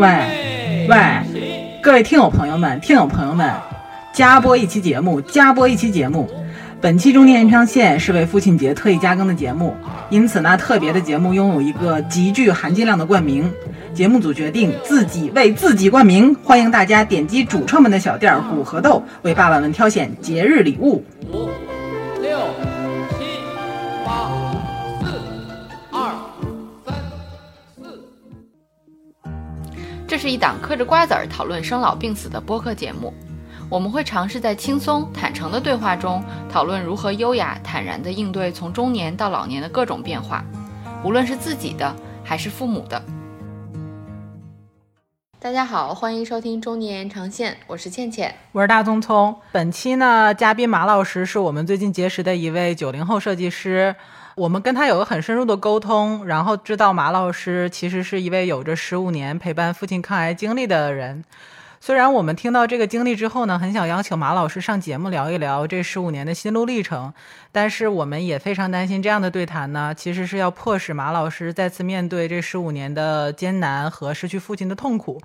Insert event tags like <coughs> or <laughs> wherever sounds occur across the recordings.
喂喂，各位听友朋友们，听友朋友们，加播一期节目，加播一期节目。本期中年延长线是为父亲节特意加更的节目，因此呢，特别的节目拥有一个极具含金量的冠名。节目组决定自己为自己冠名，欢迎大家点击主创们的小店儿古河豆，为爸爸们挑选节日礼物。一档嗑着瓜子儿讨论生老病死的播客节目。我们会尝试在轻松坦诚的对话中，讨论如何优雅坦然地应对从中年到老年的各种变化，无论是自己的还是父母的。大家好，欢迎收听《中年延长线》，我是倩倩。我是大聪聪。本期呢，嘉宾马老师是我们最近结识的一位九零后设计师。我们跟他有个很深入的沟通，然后知道马老师其实是一位有着十五年陪伴父亲抗癌经历的人。虽然我们听到这个经历之后呢，很想邀请马老师上节目聊一聊这十五年的心路历程，但是我们也非常担心这样的对谈呢，其实是要迫使马老师再次面对这十五年的艰难和失去父亲的痛苦。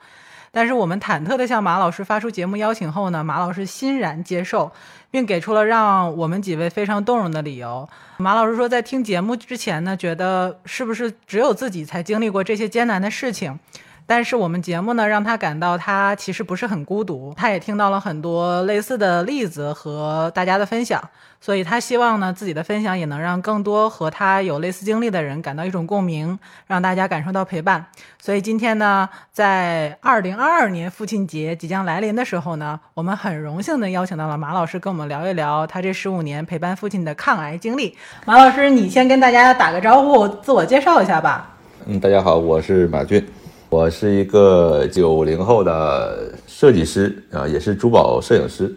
但是我们忐忑地向马老师发出节目邀请后呢，马老师欣然接受，并给出了让我们几位非常动容的理由。马老师说，在听节目之前呢，觉得是不是只有自己才经历过这些艰难的事情？但是我们节目呢，让他感到他其实不是很孤独，他也听到了很多类似的例子和大家的分享，所以他希望呢，自己的分享也能让更多和他有类似经历的人感到一种共鸣，让大家感受到陪伴。所以今天呢，在二零二二年父亲节即将来临的时候呢，我们很荣幸的邀请到了马老师跟我们聊一聊他这十五年陪伴父亲的抗癌经历。马老师，你先跟大家打个招呼，自我介绍一下吧。嗯，大家好，我是马俊。我是一个九零后的设计师啊，也是珠宝摄影师，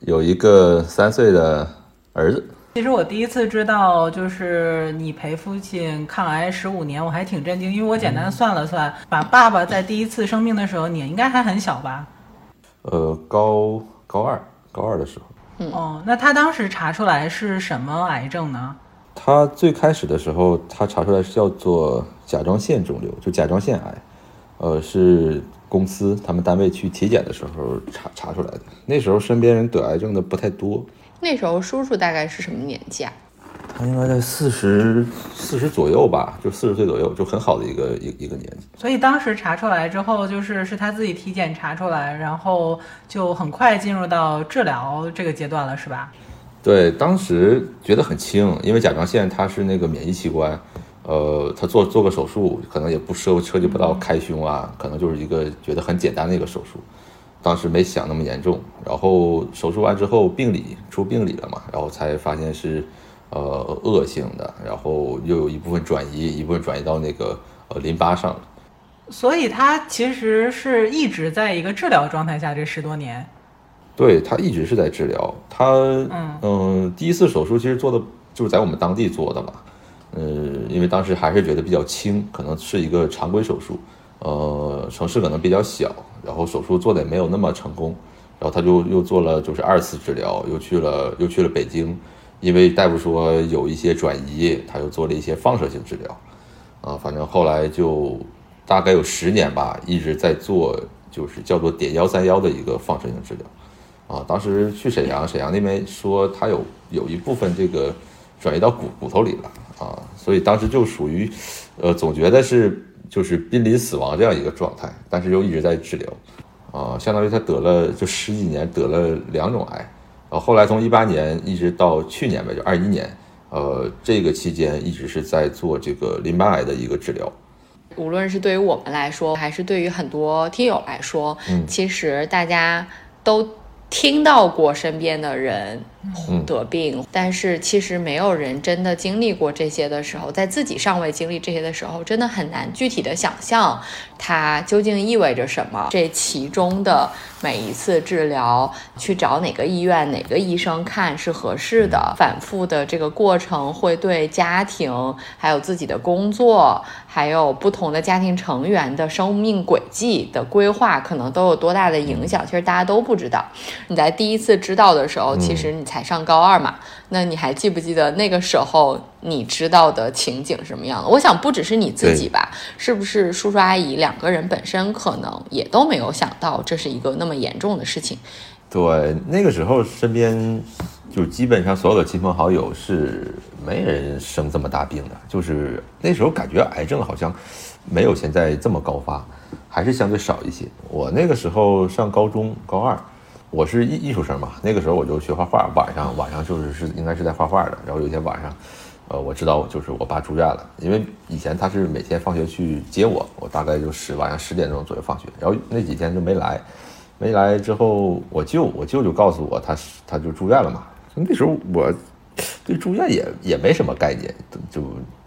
有一个三岁的儿子。其实我第一次知道，就是你陪父亲抗癌十五年，我还挺震惊，因为我简单算了算，把爸爸在第一次生病的时候，你应该还很小吧？呃，高高二，高二的时候。嗯。哦，那他当时查出来是什么癌症呢？他最开始的时候，他查出来是叫做甲状腺肿瘤，就甲状腺癌。呃，是公司他们单位去体检的时候查查出来的。那时候身边人得癌症的不太多。那时候叔叔大概是什么年纪啊？他应该在四十四十左右吧，就四十岁左右，就很好的一个一一个年纪。所以当时查出来之后，就是是他自己体检查出来，然后就很快进入到治疗这个阶段了，是吧？对，当时觉得很轻，因为甲状腺它是那个免疫器官。呃，他做做个手术，可能也不涉涉及不到开胸啊，可能就是一个觉得很简单的一个手术，当时没想那么严重。然后手术完之后病理出病理了嘛，然后才发现是呃恶性的，然后又有一部分转移，一部分转移到那个呃淋巴上了。所以他其实是一直在一个治疗状态下，这十多年。对他一直是在治疗，他嗯嗯，第一次手术其实做的就是在我们当地做的嘛。呃，因为当时还是觉得比较轻，可能是一个常规手术，呃，城市可能比较小，然后手术做的也没有那么成功，然后他就又做了就是二次治疗，又去了又去了北京，因为大夫说有一些转移，他又做了一些放射性治疗，啊，反正后来就大概有十年吧，一直在做就是叫做碘幺三幺的一个放射性治疗，啊，当时去沈阳，沈阳那边说他有有一部分这个转移到骨骨头里了。啊，所以当时就属于，呃，总觉得是就是濒临死亡这样一个状态，但是又一直在治疗，啊，相当于他得了就十几年得了两种癌，然后后来从一八年一直到去年吧，就二一年，呃，这个期间一直是在做这个淋巴癌的一个治疗。无论是对于我们来说，还是对于很多听友来说，嗯，其实大家都听到过身边的人。得病，但是其实没有人真的经历过这些的时候，在自己尚未经历这些的时候，真的很难具体的想象它究竟意味着什么。这其中的每一次治疗，去找哪个医院、哪个医生看是合适的，反复的这个过程会对家庭、还有自己的工作、还有不同的家庭成员的生命轨迹的规划，可能都有多大的影响？其实大家都不知道。你在第一次知道的时候，其实你。才上高二嘛，那你还记不记得那个时候你知道的情景什么样的？我想不只是你自己吧，是不是叔叔阿姨两个人本身可能也都没有想到这是一个那么严重的事情。对，那个时候身边就基本上所有的亲朋好友是没人生这么大病的，就是那时候感觉癌症好像没有现在这么高发，还是相对少一些。我那个时候上高中高二，我是艺艺术生嘛，那个时候我就学画画，晚上晚上就是是应该是在画画的。然后有一天晚上，呃，我知道就是我爸住院了，因为以前他是每天放学去接我，我大概就十晚上十点钟左右放学，然后那几天就没来。没来之后，我舅我舅舅告诉我，他他就住院了嘛。那时候我对住院也也没什么概念，就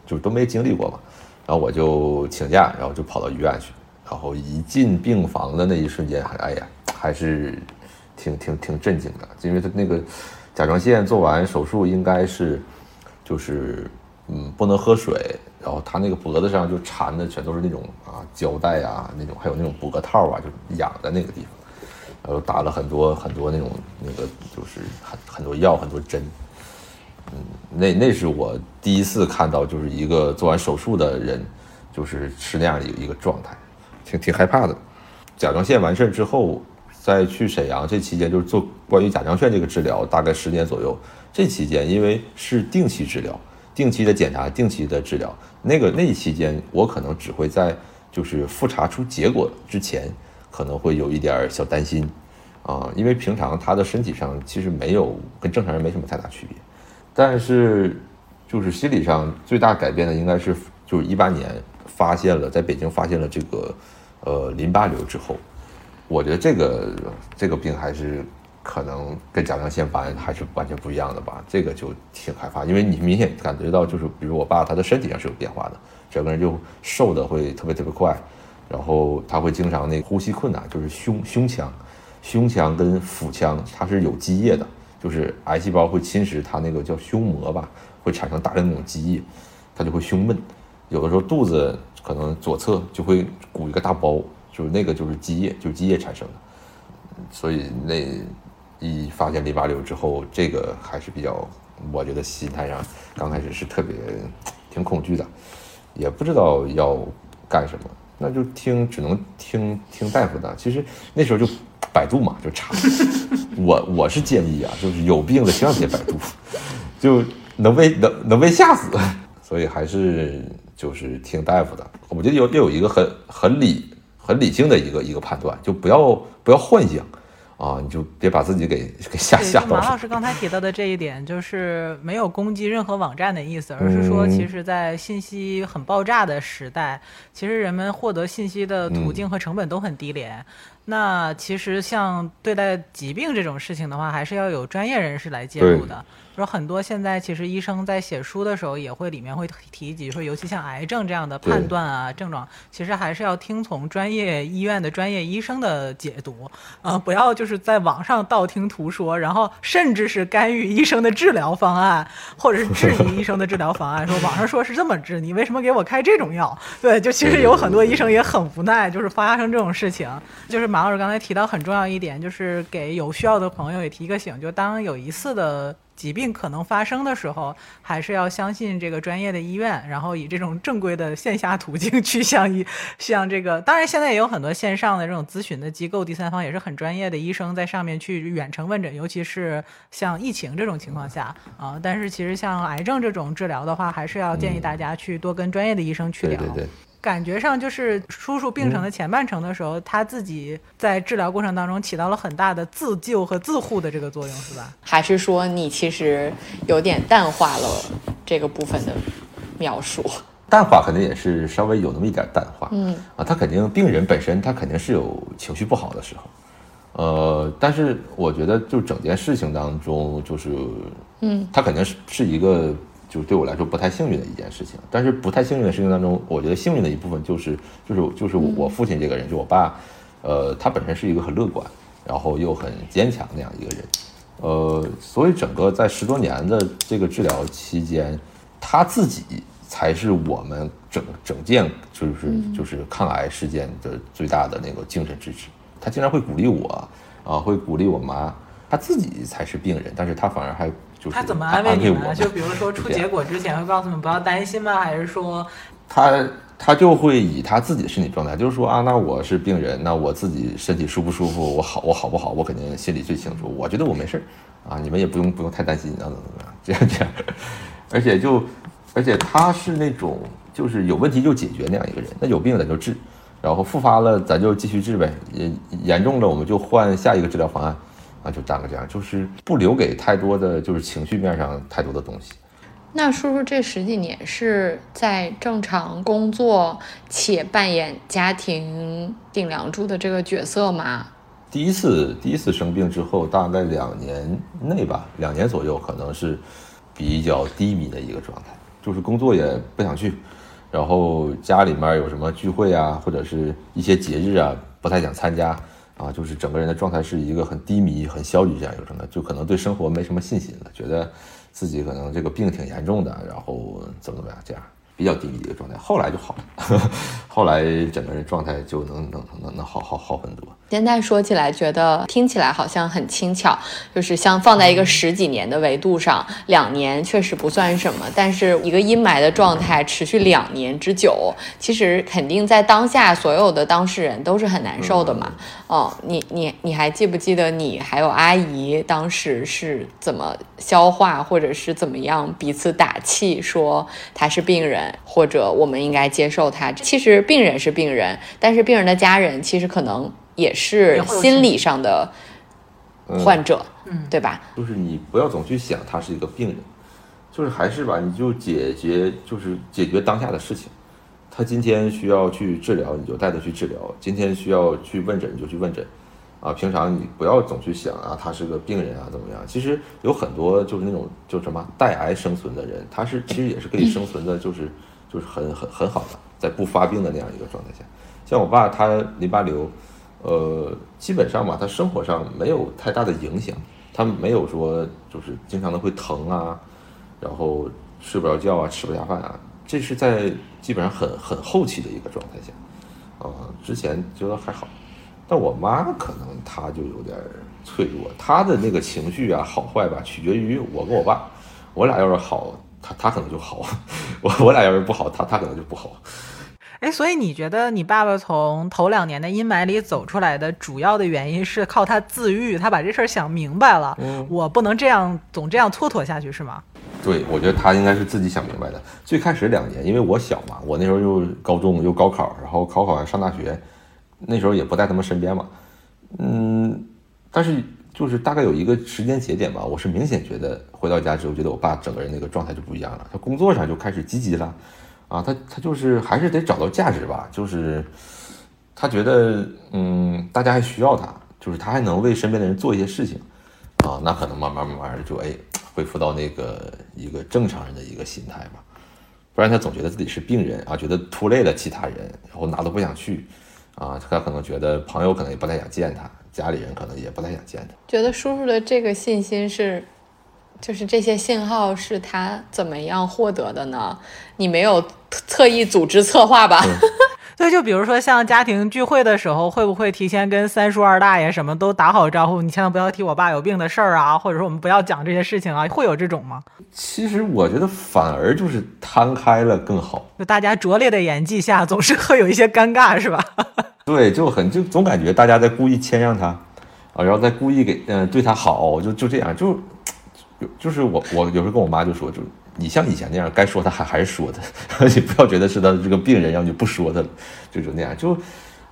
就都没经历过嘛。然后我就请假，然后就跑到医院去。然后一进病房的那一瞬间，哎呀，还是挺挺挺震惊的，因为他那个甲状腺做完手术，应该是就是嗯不能喝水，然后他那个脖子上就缠的全都是那种啊胶带啊那种，还有那种脖套啊，就养在那个地方。然后打了很多很多那种那个就是很很多药很多针，嗯，那那是我第一次看到就是一个做完手术的人，就是是那样的一个一个状态，挺挺害怕的。甲状腺完事之后，在去沈阳这期间就是做关于甲状腺这个治疗，大概十年左右。这期间因为是定期治疗、定期的检查、定期的治疗，那个那期间我可能只会在就是复查出结果之前。可能会有一点小担心，啊，因为平常他的身体上其实没有跟正常人没什么太大区别，但是就是心理上最大改变的应该是就是一八年发现了在北京发现了这个呃淋巴瘤之后，我觉得这个这个病还是可能跟甲状腺斑还是完全不一样的吧，这个就挺害怕，因为你明显感觉到就是比如我爸他的身体上是有变化的，整个人就瘦的会特别特别快。然后他会经常那呼吸困难，就是胸胸腔，胸腔跟腹腔它是有积液的，就是癌细胞会侵蚀它那个叫胸膜吧，会产生大量那种积液，它就会胸闷，有的时候肚子可能左侧就会鼓一个大包，就是那个就是积液，就是积液产生的，所以那一发现淋巴瘤之后，这个还是比较，我觉得心态上刚开始是特别挺恐惧的，也不知道要干什么。那就听，只能听听大夫的。其实那时候就百度嘛，就查。<laughs> 我我是建议啊，就是有病的千万别百度，<laughs> 就能被能能被吓死。所以还是就是听大夫的。我觉得有要有一个很很理很理性的一个一个判断，就不要不要幻想。啊，你就别把自己给 <laughs> 给吓吓到。马老师刚才提到的这一点，就是没有攻击任何网站的意思，而是说，其实，在信息很爆炸的时代，其实人们获得信息的途径和成本都很低廉。那其实像对待疾病这种事情的话，还是要有专业人士来介入的。说很多现在其实医生在写书的时候，也会里面会提及说，尤其像癌症这样的判断啊症状，其实还是要听从专业医院的专业医生的解读啊，不要就是在网上道听途说，然后甚至是干预医生的治疗方案，或者是质疑医生的治疗方案，说网上说是这么治，你为什么给我开这种药？对，就其实有很多医生也很无奈，就是发生这种事情。就是马老师刚才提到很重要一点，就是给有需要的朋友也提个醒，就当有一次的。疾病可能发生的时候，还是要相信这个专业的医院，然后以这种正规的线下途径去向医，向这个。当然，现在也有很多线上的这种咨询的机构，第三方也是很专业的医生在上面去远程问诊，尤其是像疫情这种情况下啊。但是，其实像癌症这种治疗的话，还是要建议大家去多跟专业的医生去聊。对对对。感觉上就是叔叔病程的前半程的时候，他自己在治疗过程当中起到了很大的自救和自护的这个作用，是吧？还是说你其实有点淡化了这个部分的描述？淡化肯定也是稍微有那么一点淡化，嗯啊，他肯定病人本身他肯定是有情绪不好的时候，呃，但是我觉得就整件事情当中，就是嗯，他肯定是是一个。就对我来说不太幸运的一件事情，但是不太幸运的事情当中，我觉得幸运的一部分就是就是就是我父亲这个人，就我爸，呃，他本身是一个很乐观，然后又很坚强那样一个人，呃，所以整个在十多年的这个治疗期间，他自己才是我们整整件就是就是抗癌事件的最大的那个精神支持。他经常会鼓励我，啊，会鼓励我妈，他自己才是病人，但是他反而还就是他怎么安慰你们？就比如说出结果之前会告诉你们不要担心吗？还是说他他就会以他自己的身体状态，就是说啊，那我是病人，那我自己身体舒不舒服，我好我好不好，我肯定心里最清楚。我觉得我没事儿啊，你们也不用不用太担心，怎么怎么样，<laughs> 这样这样。而且就而且他是那种就是有问题就解决那样一个人，那有病咱就治，然后复发了咱就继续治呗，也严重了我们就换下一个治疗方案啊，就大概这样，就是不留给太多的就是情绪面上太多的东西。那叔叔这十几年是在正常工作且扮演家庭顶梁柱的这个角色吗？第一次第一次生病之后，大概两年内吧，两年左右，可能是比较低迷的一个状态，就是工作也不想去，然后家里面有什么聚会啊，或者是一些节日啊，不太想参加啊，就是整个人的状态是一个很低迷、很消极这样一个状态，就可能对生活没什么信心了，觉得。自己可能这个病挺严重的，然后怎么怎么样，这样比较低迷的一个状态，后来就好了，<laughs> 后来整个人状态就能能能能好好好很多。现在说起来，觉得听起来好像很轻巧，就是像放在一个十几年的维度上，两年确实不算什么，但是一个阴霾的状态持续两年之久，其实肯定在当下所有的当事人都是很难受的嘛。哦，你你你还记不记得你还有阿姨当时是怎么消化，或者是怎么样彼此打气，说他是病人，或者我们应该接受他？其实病人是病人，但是病人的家人其实可能。也是心理上的患者，嗯，对吧？就是你不要总去想他是一个病人，就是还是吧，你就解决，就是解决当下的事情。他今天需要去治疗，你就带他去治疗；今天需要去问诊，你就去问诊。啊，平常你不要总去想啊，他是个病人啊，怎么样？其实有很多就是那种就什么带癌生存的人，他是其实也是可以生存的，就是就是很很很好的，在不发病的那样一个状态下。像我爸，他淋巴瘤。呃，基本上吧，他生活上没有太大的影响，他没有说就是经常的会疼啊，然后睡不着觉啊，吃不下饭啊，这是在基本上很很后期的一个状态下，啊，之前觉得还好，但我妈可能她就有点脆弱，她的那个情绪啊好坏吧，取决于我跟我爸，我俩要是好，她她可能就好，我我俩要是不好，她她可能就不好。哎，所以你觉得你爸爸从头两年的阴霾里走出来的主要的原因是靠他自愈，他把这事儿想明白了。嗯，我不能这样总这样蹉跎下去，是吗？对，我觉得他应该是自己想明白的。最开始两年，因为我小嘛，我那时候又高中又高考，然后考考完上大学，那时候也不在他们身边嘛。嗯，但是就是大概有一个时间节点吧，我是明显觉得回到家之后，觉得我爸整个人那个状态就不一样了，他工作上就开始积极了。啊，他他就是还是得找到价值吧，就是他觉得，嗯，大家还需要他，就是他还能为身边的人做一些事情，啊，那可能慢慢慢慢的就哎恢复到那个一个正常人的一个心态吧，不然他总觉得自己是病人啊，觉得拖累了其他人，然后哪都不想去，啊，他可能觉得朋友可能也不太想见他，家里人可能也不太想见他，觉得叔叔的这个信心是。就是这些信号是他怎么样获得的呢？你没有特意组织策划吧？对，就比如说像家庭聚会的时候，会不会提前跟三叔二大爷什么都打好招呼？你千万不要提我爸有病的事儿啊，或者说我们不要讲这些事情啊，会有这种吗？其实我觉得反而就是摊开了更好。就大家拙劣的演技下，总是会有一些尴尬，是吧？<laughs> 对，就很就总感觉大家在故意谦让他啊，然后再故意给嗯对他好，就就这样就。就就是我，我有时候跟我妈就说，就你像以前那样，该说他还还是说的，你不要觉得是他这个病人，然后就不说他了，就就那样，就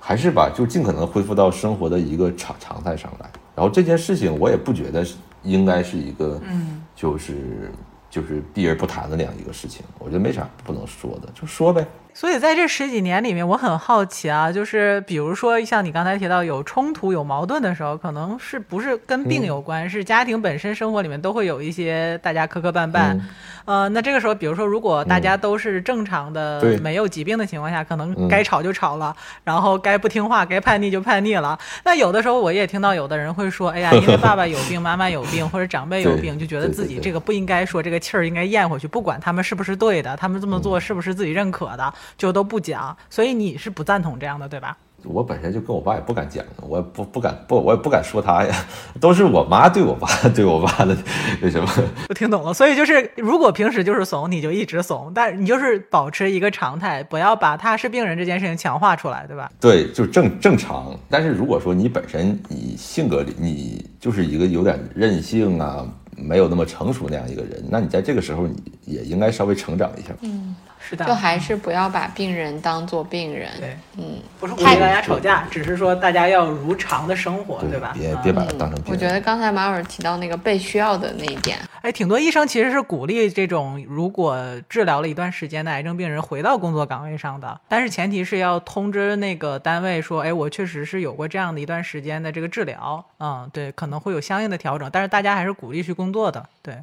还是吧，就尽可能恢复到生活的一个常常态上来。然后这件事情，我也不觉得是应该是一个，嗯，就是就是避而不谈的那样一个事情，我觉得没啥不能说的，就说呗。所以在这十几年里面，我很好奇啊，就是比如说像你刚才提到有冲突、有矛盾的时候，可能是不是跟病有关，是家庭本身生活里面都会有一些大家磕磕绊绊。呃，那这个时候，比如说如果大家都是正常的、没有疾病的情况下，可能该吵就吵了，然后该不听话、该叛逆就叛逆了。那有的时候我也听到有的人会说，哎呀，因为爸爸有病、妈妈有病或者长辈有 <laughs> 病，就觉得自己这个不应该说，这个气儿应该咽回去，不管他们是不是对的，他们这么做是不是自己认可的。就都不讲，所以你是不赞同这样的，对吧？我本身就跟我爸也不敢讲，我也不不敢不，我也不敢说他呀，都是我妈对我爸对我爸的那什么。我 <laughs> 听懂了，所以就是如果平时就是怂，你就一直怂，但你就是保持一个常态，不要把他是病人这件事情强化出来，对吧？对，就正正常。但是如果说你本身你性格里你就是一个有点任性啊，没有那么成熟那样一个人，那你在这个时候你也应该稍微成长一下。嗯，是的，就还是不要把病人当做病人。对，嗯，不是鼓励大家吵架，只是说大家要如常的生活，对吧？嗯别别把它当成病人。我觉得刚才马老师提到那个被需要的那一点，哎，挺多医生其实是鼓励这种如果治疗了一段时间的癌症病人回到工作岗位上的，但是前提是要通知那个单位说，哎，我确实是有过这样的一段时间的这个治疗，嗯，对，可能会有相应的调整，但是大家还是鼓励去工作的，对，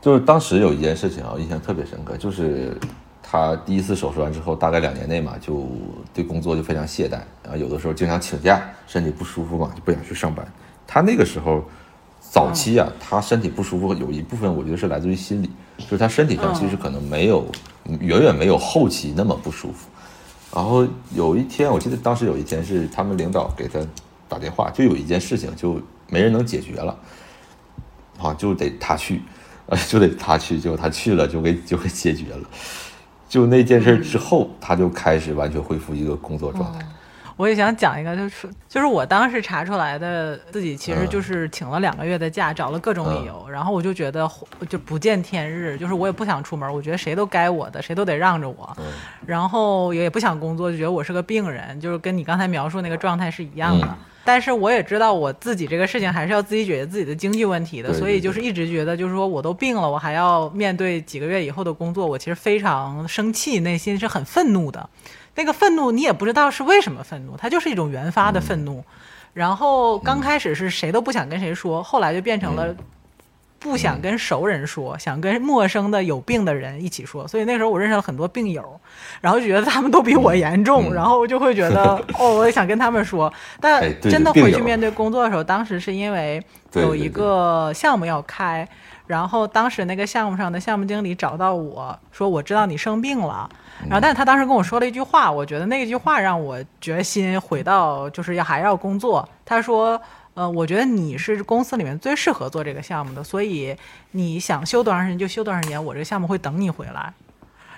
就是当时有一件事情啊，印象特别深刻，就是他第一次手术完之后，大概两年内嘛，就对工作就非常懈怠，然后有的时候经常请假，身体不舒服嘛，就不想去上班。他那个时候早期啊，他身体不舒服有一部分我觉得是来自于心理，就是他身体上其实可能没有远远没有后期那么不舒服。然后有一天，我记得当时有一天是他们领导给他打电话，就有一件事情就没人能解决了，啊，就得他去。呃，就得他去，结果他去了，就给就给解决了。就那件事之后，他就开始完全恢复一个工作状态。我也想讲一个，就是就是我当时查出来的，自己其实就是请了两个月的假，找了各种理由，然后我就觉得就不见天日，就是我也不想出门，我觉得谁都该我的，谁都得让着我，然后也不想工作，就觉得我是个病人，就是跟你刚才描述那个状态是一样的。但是我也知道我自己这个事情还是要自己解决自己的经济问题的，所以就是一直觉得就是说我都病了，我还要面对几个月以后的工作，我其实非常生气，内心是很愤怒的。那个愤怒你也不知道是为什么愤怒，它就是一种原发的愤怒。然后刚开始是谁都不想跟谁说，后来就变成了。不想跟熟人说，想跟陌生的有病的人一起说，所以那时候我认识了很多病友，然后就觉得他们都比我严重，然后我就会觉得 <laughs> 哦，我也想跟他们说。但真的回去面对工作的时候，当时是因为有一个项目要开，然后当时那个项目上的项目经理找到我说：“我知道你生病了。”然后，但是他当时跟我说了一句话，我觉得那句话让我决心回到就是要还要工作。他说。呃，我觉得你是公司里面最适合做这个项目的，所以你想休多长时间就休多长时间，我这个项目会等你回来。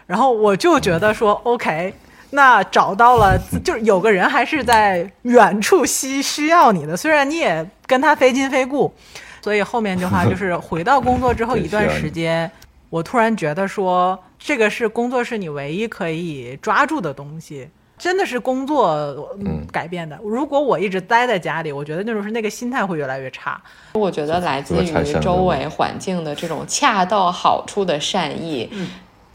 然后我就觉得说，OK，那找到了，就是有个人还是在远处需需要你的，虽然你也跟他非亲非故。所以后面的话就 <laughs> 是回到工作之后一段时间，我突然觉得说，这个是工作是你唯一可以抓住的东西。真的是工作改变的。如果我一直待在家里，我觉得那种是那个心态会越来越差。我觉得来自于周围环境的这种恰到好处的善意，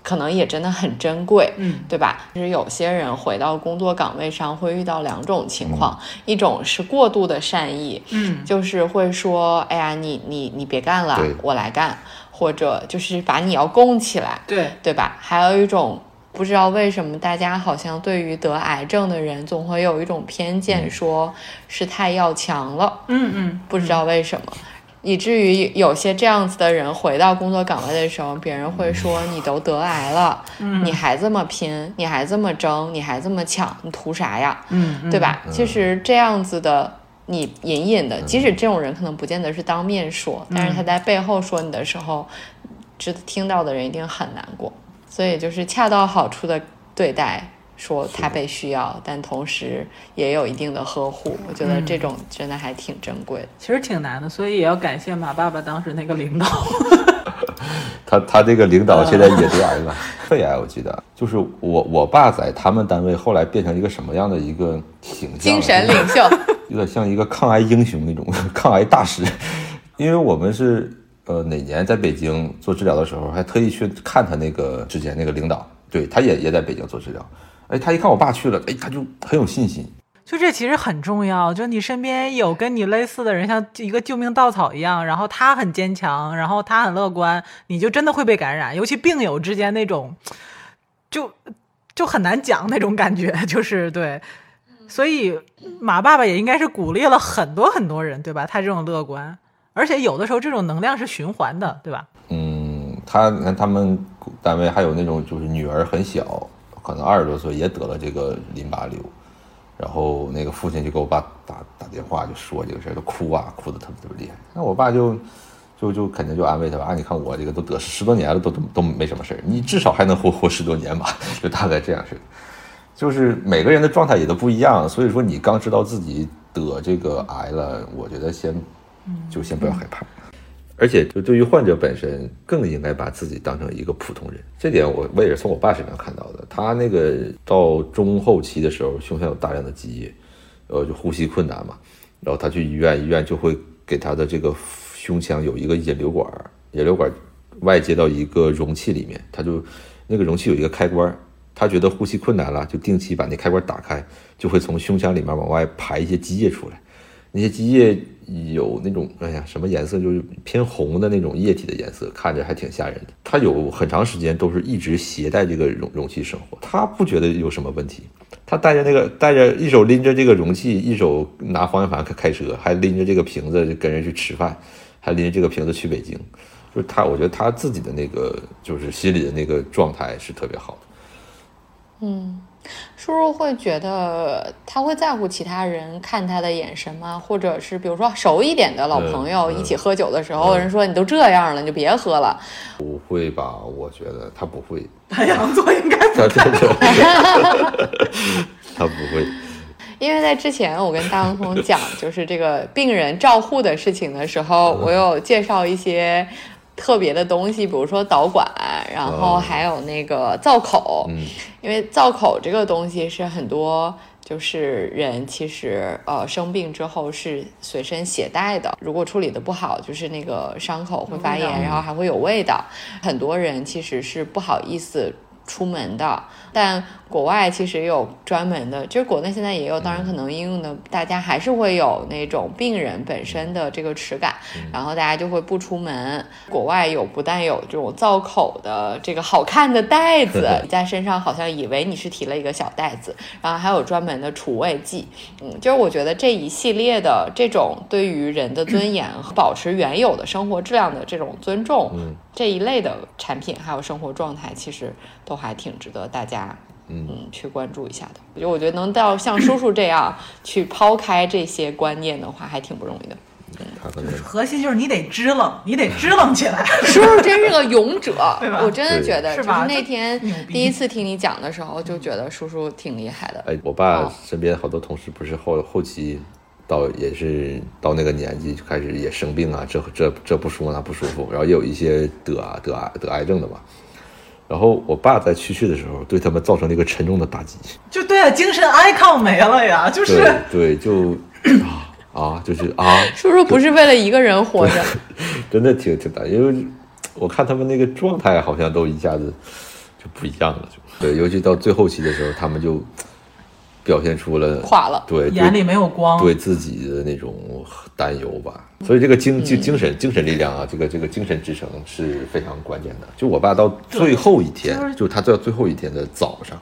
可能也真的很珍贵，嗯，对吧？其实有些人回到工作岗位上会遇到两种情况，一种是过度的善意，嗯，就是会说，哎呀，你你你别干了，我来干，或者就是把你要供起来，对对吧？还有一种。不知道为什么，大家好像对于得癌症的人总会有一种偏见，说是太要强了。嗯嗯，不知道为什么，以至于有些这样子的人回到工作岗位的时候，别人会说你都得癌了，你还这么拼，你还这么争，你还这么抢，你图啥呀？嗯，对吧？其实这样子的，你隐隐的，即使这种人可能不见得是当面说，但是他在背后说你的时候，知听到的人一定很难过。所以就是恰到好处的对待，说他被需要，但同时也有一定的呵护。我觉得这种真的还挺珍贵的。其实挺难的，所以也要感谢马爸爸当时那个领导。<laughs> 他他这个领导现在也得癌了，<laughs> 肺癌。我记得就是我我爸在他们单位后来变成一个什么样的一个形象？精神领袖，<laughs> 有点像一个抗癌英雄那种抗癌大师。因为我们是。呃，哪年在北京做治疗的时候，还特意去看他那个之前那个领导，对他也也在北京做治疗。哎，他一看我爸去了，哎，他就很有信心。就这其实很重要，就你身边有跟你类似的人，像一个救命稻草一样，然后他很坚强，然后他很乐观，你就真的会被感染。尤其病友之间那种，就就很难讲那种感觉，就是对。所以马爸爸也应该是鼓励了很多很多人，对吧？他这种乐观。而且有的时候这种能量是循环的，对吧？嗯，他你看他们单位还有那种就是女儿很小，可能二十多岁也得了这个淋巴瘤，然后那个父亲就给我爸打打电话，就说这个事儿，都哭啊，哭得特别特别厉害。那我爸就就就肯定就安慰他吧，啊，你看我这个都得十多年了，都都都没什么事儿，你至少还能活活十多年吧，<laughs> 就大概这样式。就是每个人的状态也都不一样，所以说你刚知道自己得这个癌了，我觉得先就先不要害怕。而且，就对于患者本身，更应该把自己当成一个普通人。这点我我也是从我爸身上看到的。他那个到中后期的时候，胸腔有大量的积液，呃，就呼吸困难嘛。然后他去医院，医院就会给他的这个胸腔有一个引流管，引流管外接到一个容器里面，他就那个容器有一个开关，他觉得呼吸困难了，就定期把那开关打开，就会从胸腔里面往外排一些积液出来。那些积液有那种，哎呀，什么颜色？就是偏红的那种液体的颜色，看着还挺吓人的。他有很长时间都是一直携带这个容容器生活，他不觉得有什么问题。他带着那个，带着一手拎着这个容器，一手拿方向盘开开车，还拎着这个瓶子跟人去吃饭，还拎着这个瓶子去北京。就是他，我觉得他自己的那个，就是心里的那个状态是特别好的。嗯。叔叔会觉得他会在乎其他人看他的眼神吗？或者是比如说熟一点的老朋友一起喝酒的时候，人说你都这样了，你就别喝了。不会吧？我觉得他不会。白羊座应该不会。<laughs> 他不会。<laughs> 因为在之前我跟大黄蜂讲就是这个病人照护的事情的时候，我有介绍一些。特别的东西，比如说导管，然后还有那个造口，因为造口这个东西是很多就是人其实呃生病之后是随身携带的，如果处理的不好，就是那个伤口会发炎，然后还会有味道，很多人其实是不好意思出门的，但。国外其实也有专门的，就是国内现在也有，当然可能应用的大家还是会有那种病人本身的这个耻感，然后大家就会不出门。国外有不但有这种造口的这个好看的袋子，<laughs> 在身上好像以为你是提了一个小袋子，然后还有专门的除味剂，嗯，就是我觉得这一系列的这种对于人的尊严和保持原有的生活质量的这种尊重，这一类的产品还有生活状态，其实都还挺值得大家。嗯，去关注一下的，我觉得我觉得能到像叔叔这样去抛开这些观念的话，还挺不容易的。嗯，核心就是你得支棱，你得支棱起来。叔叔真是个勇者，<laughs> 对吧？我真的觉得，是吧？那天第一次听你讲的时候，就觉得叔叔挺厉害的。哎，我爸身边好多同事不是后后期到也是到那个年纪就开始也生病啊，这这这不舒服那不舒服，然后也有一些得得癌得癌症的嘛。然后我爸在去世的时候，对他们造成了一个沉重的打击。就对啊，精神 icon 没了呀，就是对，就 <clears throat> 啊啊，就是啊。<laughs> 叔叔不是为了一个人活着，<laughs> 真的挺挺大，因为我看他们那个状态好像都一下子就不一样了，就对，尤其到最后期的时候，他们就。表现出了垮了，对，眼里没有光，对自己的那种担忧吧。所以这个精精精神精神力量啊，这个这个精神支撑是非常关键的。就我爸到最后一天，就他到最后一天的早上，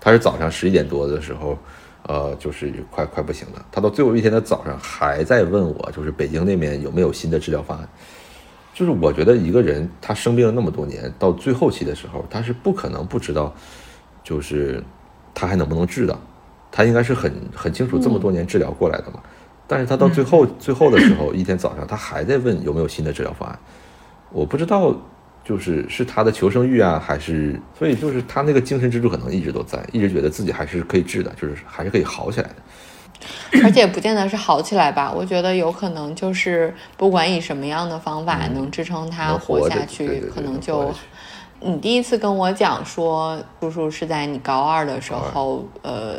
他是早上十一点多的时候，呃，就是快快不行了。他到最后一天的早上还在问我，就是北京那边有没有新的治疗方案。就是我觉得一个人他生病了那么多年，到最后期的时候，他是不可能不知道，就是他还能不能治的。他应该是很很清楚这么多年治疗过来的嘛，但是他到最后最后的时候，一天早上他还在问有没有新的治疗方案，我不知道，就是是他的求生欲啊，还是所以就是他那个精神支柱可能一直都在，一直觉得自己还是可以治的，就是还是可以好起来的，而且不见得是好起来吧，我觉得有可能就是不管以什么样的方法能支撑他活下去，可能就。你第一次跟我讲说叔叔是在你高二的时候，呃。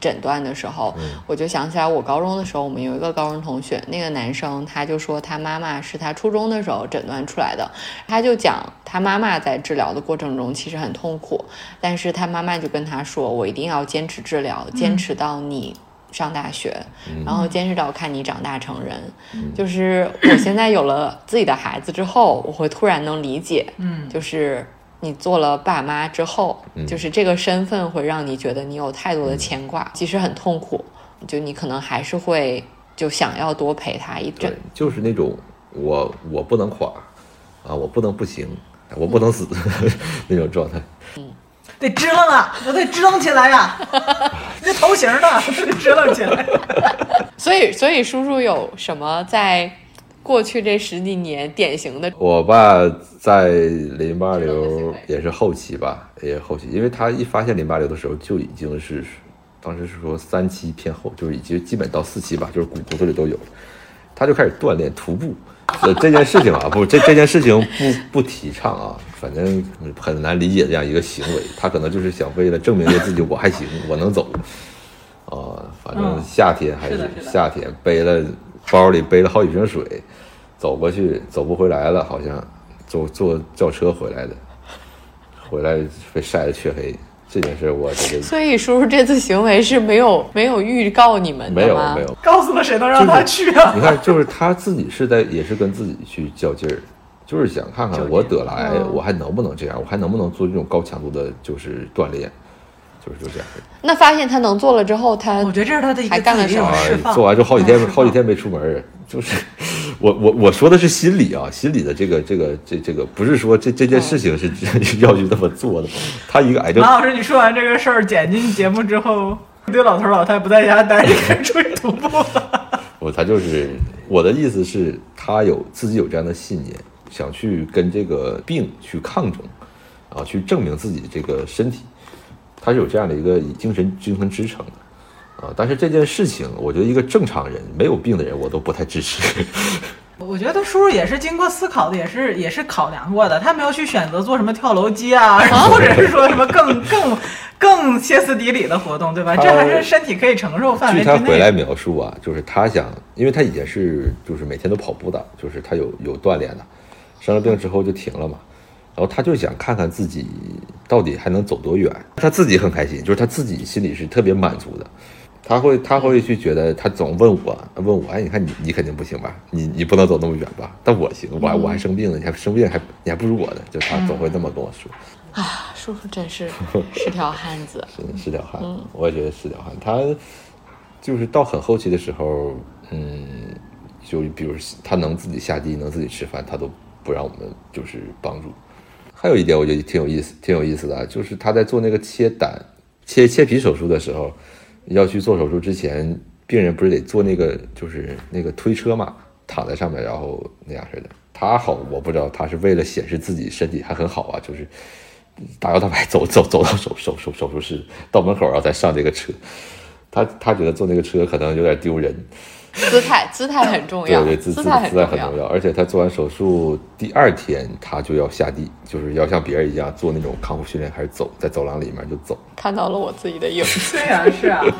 诊断的时候，我就想起来，我高中的时候，我们有一个高中同学，那个男生他就说他妈妈是他初中的时候诊断出来的，他就讲他妈妈在治疗的过程中其实很痛苦，但是他妈妈就跟他说，我一定要坚持治疗，坚持到你上大学，然后坚持到看你长大成人。就是 <coughs> 我现在有了自己的孩子之后，我会突然能理解，嗯，就是。你做了爸妈之后，就是这个身份会让你觉得你有太多的牵挂，即使很痛苦，就你可能还是会就想要多陪他一阵。就是那种我我不能垮啊，我不能不行，我不能死 <laughs> 那种状态。嗯，得支棱啊，我得支棱起来呀、<laughs> 这头型呢，<laughs> 得支棱起来。所以，所以叔叔有什么在过去这十几年典型的？我爸在淋巴瘤也是后期吧，也是后期，因为他一发现淋巴瘤的时候就已经是，当时是说三期偏后，就是已经基本到四期吧，就是骨骨头里都有了，他就开始锻炼徒步。呃，这件事情啊，不，这这件事情不不提倡啊，反正很难理解这样一个行为。他可能就是想为了证明给自己我还行，我能走。啊、反正嗯夏天还是夏天，背了包里背了好几瓶水，走过去走不回来了，好像坐坐轿车回来的，回来被晒得黢黑。这件事我觉得所以叔叔这次行为是没有没有预告你们的没有？没有，告诉了谁能让他去啊？你看，就是他自己是在也是跟自己去较劲儿，就是想看看我得来，嗯我还能不能这样，我还能不能做这种高强度的，就是锻炼，就是就这样。那发现他能做了之后，他我觉得这是他的一个还干了什么释放。做完之后好几天好几天没出门，<laughs> 就是我我我说的是心理啊，心理的这个这个这这个不是说这这件事情是 <laughs> 要去那么做的，他一个癌症马老师，你说完这个事儿，剪进节目之后，一堆老头老太太不在家待着，开出去徒步了。<laughs> 我，他就是我的意思是，他有自己有这样的信念，想去跟这个病去抗争，啊，去证明自己这个身体，他是有这样的一个精神均衡支撑的，啊，但是这件事情，我觉得一个正常人没有病的人，我都不太支持。<laughs> 我觉得叔叔也是经过思考的，也是也是考量过的。他没有去选择做什么跳楼机啊，<laughs> 或者是说什么更更更歇斯底里的活动，对吧？这还是身体可以承受范围据之内。他回来描述啊，就是他想，因为他以前是就是每天都跑步的，就是他有有锻炼的，生了病之后就停了嘛，然后他就想看看自己到底还能走多远，他自己很开心，就是他自己心里是特别满足的。他会他会去觉得，他总问我问我，哎，你看你你肯定不行吧？你你不能走那么远吧？但我行，我还我还生病了，你还生病还你还不如我呢，就他总会这么跟我说。啊，叔叔真是 <laughs> 是条汉子。是是条汉子，我也觉得是条汉子。他就是到很后期的时候，嗯，就比如他能自己下地，能自己吃饭，他都不让我们就是帮助。还有一点我觉得挺有意思，挺有意思的，就是他在做那个切胆、切切皮手术的时候，要去做手术之前，病人不是得坐那个就是那个推车嘛，躺在上面，然后那样似的。他好，我不知道他是为了显示自己身体还很好啊，就是大摇大摆走走 <laughs> 走到手手手手术室，到门口然后再上这个车。他他觉得坐那个车可能有点丢人，<laughs> 姿态姿态很重要，对对，姿姿姿态很姿态重要。很重要。而且他做完手术第二天他就要下地，就是要像别人一样做那种康复训练，还是走，在走廊里面就走。看到了我自己的影子。对啊、是啊。<laughs>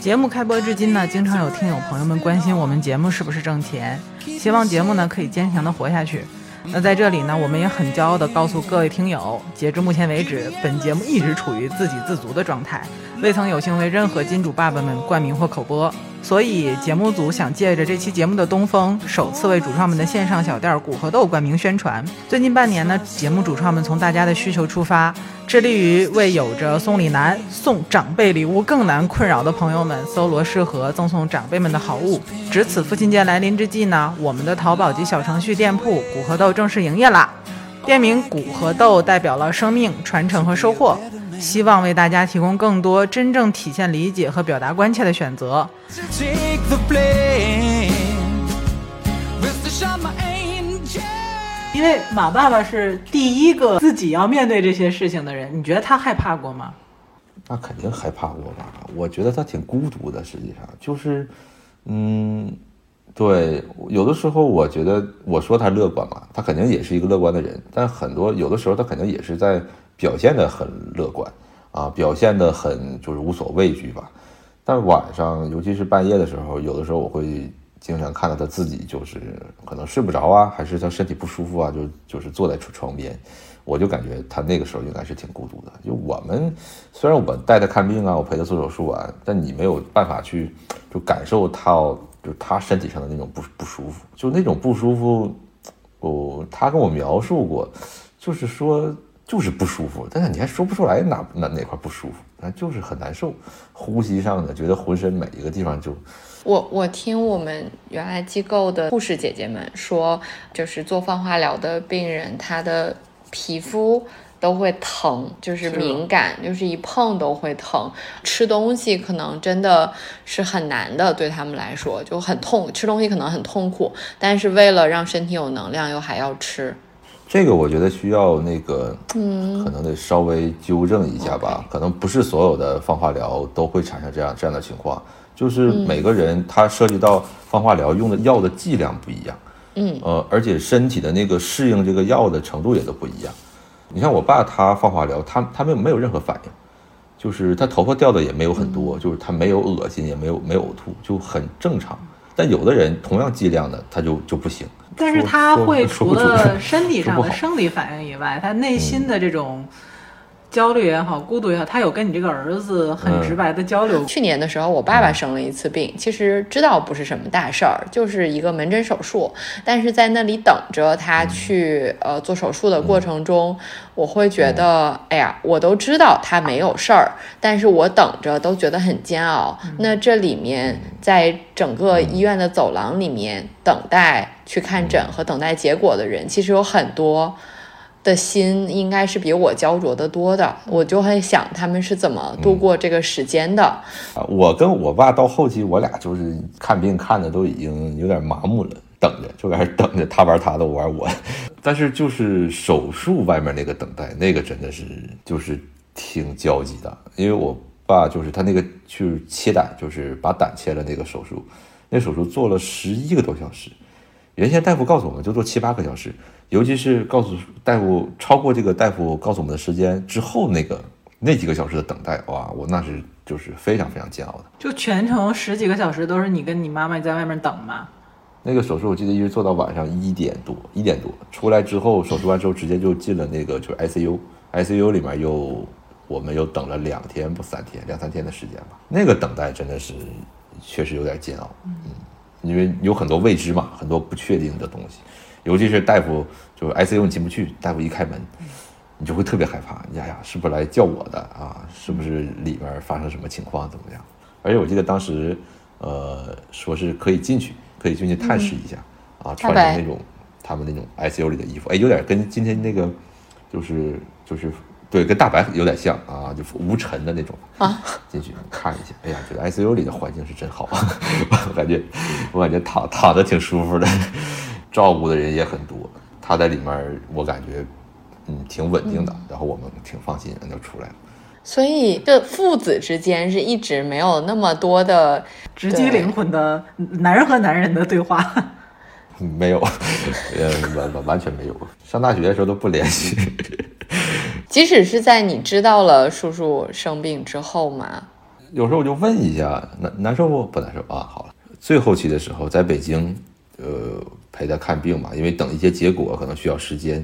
节目开播至今呢，经常有听友朋友们关心我们节目是不是挣钱，希望节目呢可以坚强的活下去。那在这里呢，我们也很骄傲地告诉各位听友，截至目前为止，本节目一直处于自给自足的状态，未曾有幸为任何金主爸爸们冠名或口播。所以节目组想借着这期节目的东风，首次为主创们的线上小店“谷和豆”冠名宣传。最近半年呢，节目主创们从大家的需求出发，致力于为有着送礼难、送长辈礼物更难困扰的朋友们搜罗适合赠送长辈们的好物。值此父亲节来临之际呢，我们的淘宝及小程序店铺“谷和豆”正式营业啦！店名“谷和豆”代表了生命、传承和收获，希望为大家提供更多真正体现理解和表达关切的选择。Take the blame. Mr. Shot my angel. 因为马爸爸是第一个自己要面对这些事情的人，你觉得他害怕过吗？那肯定害怕过吧？我觉得他挺孤独的，实际上就是，嗯，对，有的时候我觉得我说他乐观嘛，他肯定也是一个乐观的人，但很多有的时候他肯定也是在表现得很乐观啊，表现得很就是无所畏惧吧。但晚上，尤其是半夜的时候，有的时候我会经常看到他自己就是可能睡不着啊，还是他身体不舒服啊，就就是坐在床边，我就感觉他那个时候应该是挺孤独的。就我们虽然我带他看病啊，我陪他做手术啊，但你没有办法去就感受他就他身体上的那种不不舒服，就那种不舒服，我他跟我描述过，就是说就是不舒服，但是你还说不出来哪哪哪块不舒服，那就是很难受，呼吸上的，觉得浑身每一个地方就我我听我们原来机构的护士姐姐们说，就是做放化疗的病人，他的皮肤都会疼，就是敏感，就是一碰都会疼。吃东西可能真的是很难的，对他们来说就很痛，吃东西可能很痛苦，但是为了让身体有能量，又还要吃。这个我觉得需要那个，嗯，可能得稍微纠正一下吧。可能不是所有的放化疗都会产生这样这样的情况，就是每个人他涉及到放化疗用的药的剂量不一样，嗯，呃，而且身体的那个适应这个药的程度也都不一样。你像我爸他放化疗，他他没有没有任何反应，就是他头发掉的也没有很多，就是他没有恶心，也没有没有呕吐，就很正常。但有的人同样剂量的他就就不行。但是他会除了身体上的生理反应以外，他内心的这种焦虑也好、孤独也好，他有跟你这个儿子很嗯直白的交流。去年的时候，我爸爸生了一次病，其实知道不是什么大事儿，就是一个门诊手术。但是在那里等着他去呃做手术的过程中，我会觉得，哎呀，我都知道他没有事儿，但是我等着都觉得很煎熬。那这里面，在整个医院的走廊里面等待去看诊和等待结果的人，其实有很多。的心应该是比我焦灼的多的，我就会想他们是怎么度过这个时间的。啊，我跟我爸到后期，我俩就是看病看的都已经有点麻木了，等着就在那儿等着，他玩他的，我玩我。<laughs> 但是就是手术外面那个等待，那个真的是就是挺焦急的，因为我爸就是他那个去切胆，就是把胆切了那个手术，那手术做了十一个多小时。原先大夫告诉我们就做七八个小时，尤其是告诉大夫超过这个大夫告诉我们的时间之后，那个那几个小时的等待，哇，我那是就是非常非常煎熬的。就全程十几个小时都是你跟你妈妈在外面等吗？那个手术我记得一直做到晚上一点多，一点多出来之后，手术完之后直接就进了那个就是 ICU，ICU 里面又我们又等了两天不三天，两三天的时间吧。那个等待真的是确实有点煎熬，嗯，因为有很多未知嘛，很多不确定的东西，尤其是大夫就是 ICU 你进不去，大夫一开门，你就会特别害怕，呀呀，是不是来叫我的？啊？是不是里边发生什么情况怎么样？而且我记得当时，呃，说是可以进去，可以进去探视一下，啊，穿着那种他们那种 ICU 里的衣服，哎，有点跟今天那个，就是就是对，跟大白有点像啊，就无尘的那种啊，<laughs> 进去看一下，哎呀，觉得 ICU 里的环境是真好，我感觉我感觉躺躺着挺舒服的，照顾的人也很多，他在里面我感觉嗯挺稳定的，然后我们挺放心，就出来了。所以这父子之间是一直没有那么多的直击灵魂的男人和男人的对话。没有，<laughs> 呃，完完完全没有。上大学的时候都不联系。即使是在你知道了叔叔生病之后嘛，有时候我就问一下，难难受不？不难受啊。好了，最后期的时候在北京，呃，陪他看病嘛，因为等一些结果可能需要时间。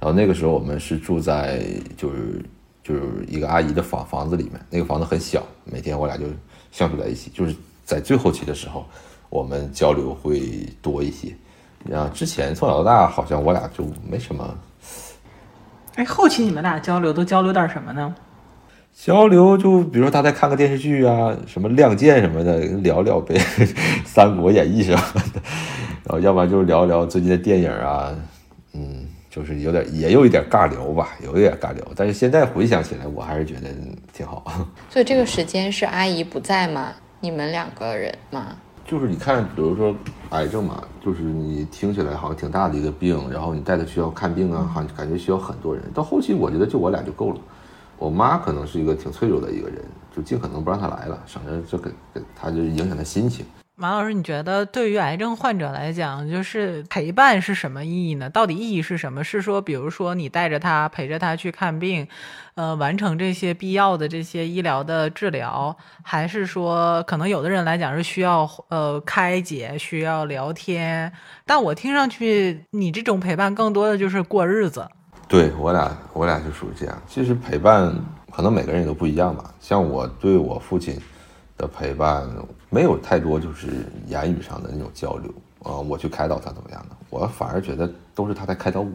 然后那个时候我们是住在就是就是一个阿姨的房房子里面，那个房子很小，每天我俩就相处在一起。就是在最后期的时候，我们交流会多一些。啊，之前从小到大好像我俩就没什么哎，后期你们俩交流都交流点什么呢？交流就比如说他在看个电视剧啊，什么《亮剑》什么的，聊聊呗，<laughs>《三国演义》什么的，然后要不然就是聊聊最近的电影啊，嗯，就是有点也有一点尬聊吧，有一点尬聊。但是现在回想起来，我还是觉得挺好。<laughs> 所以这个时间是阿姨不在吗？你们两个人吗？就是你看，比如说癌症嘛，就是你听起来好像挺大的一个病，然后你带他需要看病啊，好像感觉需要很多人。到后期，我觉得就我俩就够了。我妈可能是一个挺脆弱的一个人，就尽可能不让她来了，省着这给给她就影响她心情。马老师，你觉得对于癌症患者来讲，就是陪伴是什么意义呢？到底意义是什么？是说，比如说你带着他，陪着他去看病，呃，完成这些必要的这些医疗的治疗，还是说，可能有的人来讲是需要呃开解，需要聊天？但我听上去，你这种陪伴更多的就是过日子。对我俩，我俩就属于这样。其实陪伴可能每个人也都不一样吧。像我对我父亲的陪伴，没有太多就是言语上的那种交流啊、我去开导他怎么样的，我反而觉得都是他在开导我。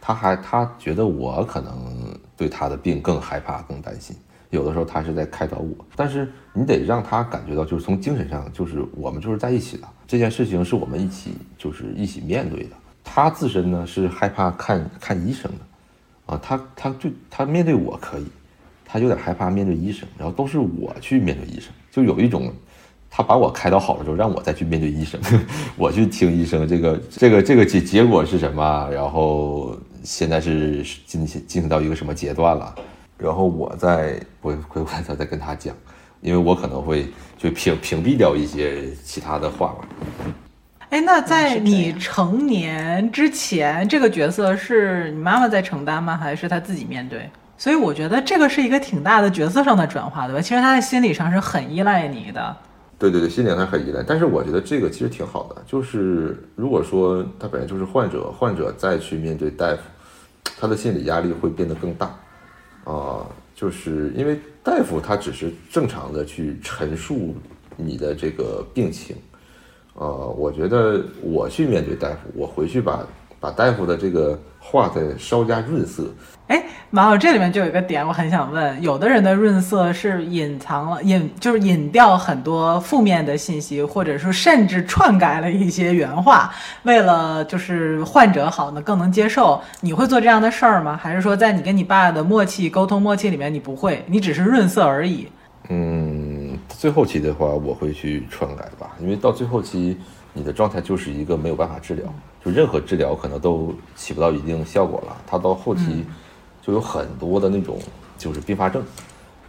他还他觉得我可能对他的病更害怕、更担心。有的时候他是在开导我，但是你得让他感觉到，就是从精神上，就是我们就是在一起的，这件事情是我们一起就是一起面对的。他自身呢是害怕看看医生的，啊，他他就他面对我可以，他有点害怕面对医生，然后都是我去面对医生，就有一种他把我开导好了之后，让我再去面对医生，<laughs> 我去听医生这个这个这个结结果是什么，然后现在是进行进行到一个什么阶段了。然后我再回回过头再跟他讲，因为我可能会就屏屏蔽掉一些其他的话吧。哎，那在你成年之前，这个角色是你妈妈在承担吗？还是他自己面对？所以我觉得这个是一个挺大的角色上的转化，对吧？其实他在心理上是很依赖你的。对对对，心理上很依赖。但是我觉得这个其实挺好的，就是如果说他本来就是患者，患者再去面对大夫，他的心理压力会变得更大。啊，就是因为大夫他只是正常的去陈述你的这个病情，呃，我觉得我去面对大夫，我回去把把大夫的这个话再稍加润色。哎，马老，这里面就有一个点，我很想问，有的人的润色是隐藏了隐，就是隐掉很多负面的信息，或者说甚至篡改了一些原话，为了就是患者好呢更能接受。你会做这样的事儿吗？还是说在你跟你爸的默契沟通默契里面你不会，你只是润色而已？嗯，最后期的话我会去篡改吧，因为到最后期你的状态就是一个没有办法治疗，就任何治疗可能都起不到一定效果了，它到后期。就有很多的那种就是并发症，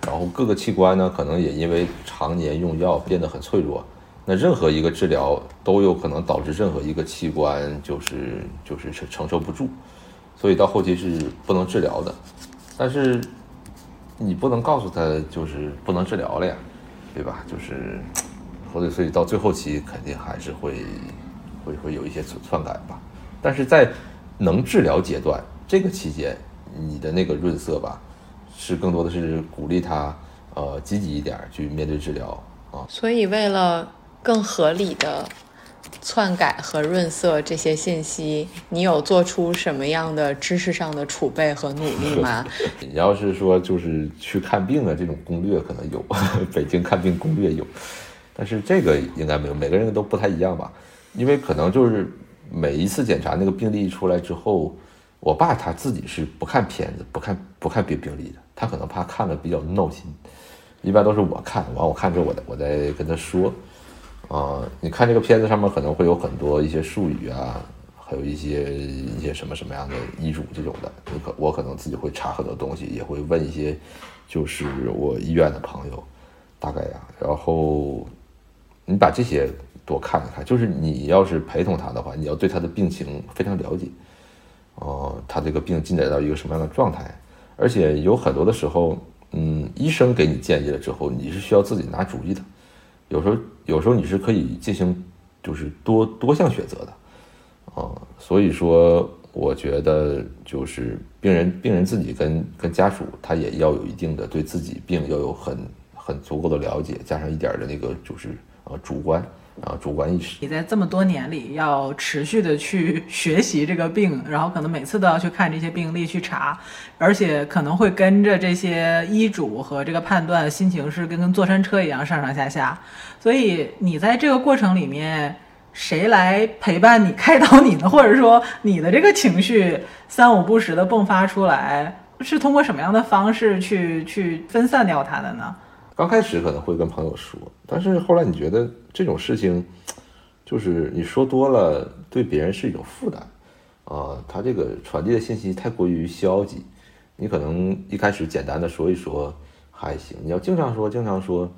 然后各个器官呢可能也因为常年用药变得很脆弱，那任何一个治疗都有可能导致任何一个器官就是就是承承受不住，所以到后期是不能治疗的。但是你不能告诉他就是不能治疗了呀，对吧？就是所以所以到最后期肯定还是会会会有一些篡篡改吧。但是在能治疗阶段这个期间。你的那个润色吧，是更多的是鼓励他，呃，积极一点去面对治疗啊。所以，为了更合理的篡改和润色这些信息，你有做出什么样的知识上的储备和努力吗？<laughs> 你要是说就是去看病的这种攻略，可能有，<laughs> 北京看病攻略有，但是这个应该没有，每个人都不太一样吧？因为可能就是每一次检查那个病例出来之后。我爸他自己是不看片子、不看不看病病历的，他可能怕看了比较闹心，一般都是我看完，我看之后我再我再跟他说，啊，你看这个片子上面可能会有很多一些术语啊，还有一些一些什么什么样的医嘱这种的，你可我可能自己会查很多东西，也会问一些就是我医院的朋友，大概呀，然后你把这些多看一看，就是你要是陪同他的话，你要对他的病情非常了解。哦，他这个病进展到一个什么样的状态？而且有很多的时候，嗯，医生给你建议了之后，你是需要自己拿主意的。有时候，有时候你是可以进行，就是多多项选择的。啊，所以说，我觉得就是病人，病人自己跟跟家属，他也要有一定的对自己病要有很很足够的了解，加上一点的那个就是呃主观。啊，主观意识。你在这么多年里要持续的去学习这个病，然后可能每次都要去看这些病例去查，而且可能会跟着这些医嘱和这个判断，心情是跟跟坐山车一样上上下下。所以你在这个过程里面，谁来陪伴你、<laughs> 开导你呢？或者说你的这个情绪三五不时的迸发出来，是通过什么样的方式去去分散掉它的呢？刚开始可能会跟朋友说，但是后来你觉得这种事情，就是你说多了，对别人是一种负担，啊，他这个传递的信息太过于消极，你可能一开始简单的说一说还行，你要经常说，经常说，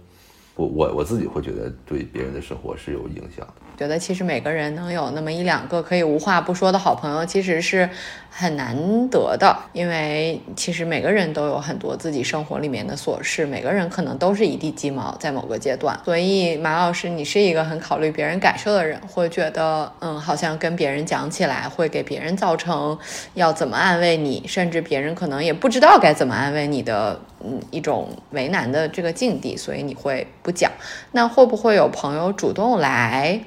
我我我自己会觉得对别人的生活是有影响的。觉得其实每个人能有那么一两个可以无话不说的好朋友，其实是很难得的。因为其实每个人都有很多自己生活里面的琐事，每个人可能都是一地鸡毛，在某个阶段。所以马老师，你是一个很考虑别人感受的人，会觉得嗯，好像跟别人讲起来会给别人造成要怎么安慰你，甚至别人可能也不知道该怎么安慰你的嗯一种为难的这个境地，所以你会不讲。那会不会有朋友主动来？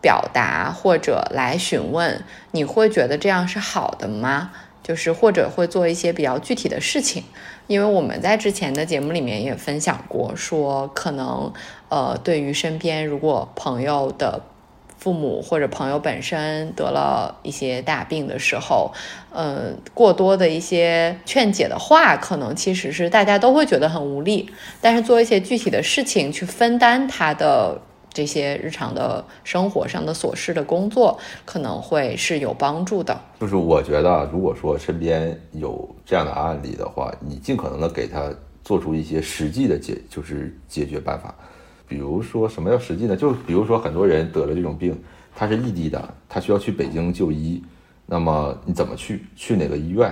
表达或者来询问，你会觉得这样是好的吗？就是或者会做一些比较具体的事情。因为我们在之前的节目里面也分享过，说可能呃，对于身边如果朋友的父母或者朋友本身得了一些大病的时候，呃，过多的一些劝解的话，可能其实是大家都会觉得很无力。但是做一些具体的事情去分担他的这些日常的生活上的琐事的工作，可能会是有帮助的。就是我觉得，如果说身边有这样的案例的话，你尽可能的给他做出一些实际的解，就是解决办法。比如说什么叫实际呢？就比如说很多人得了这种病，他是异地的，他需要去北京就医，那么你怎么去？去哪个医院？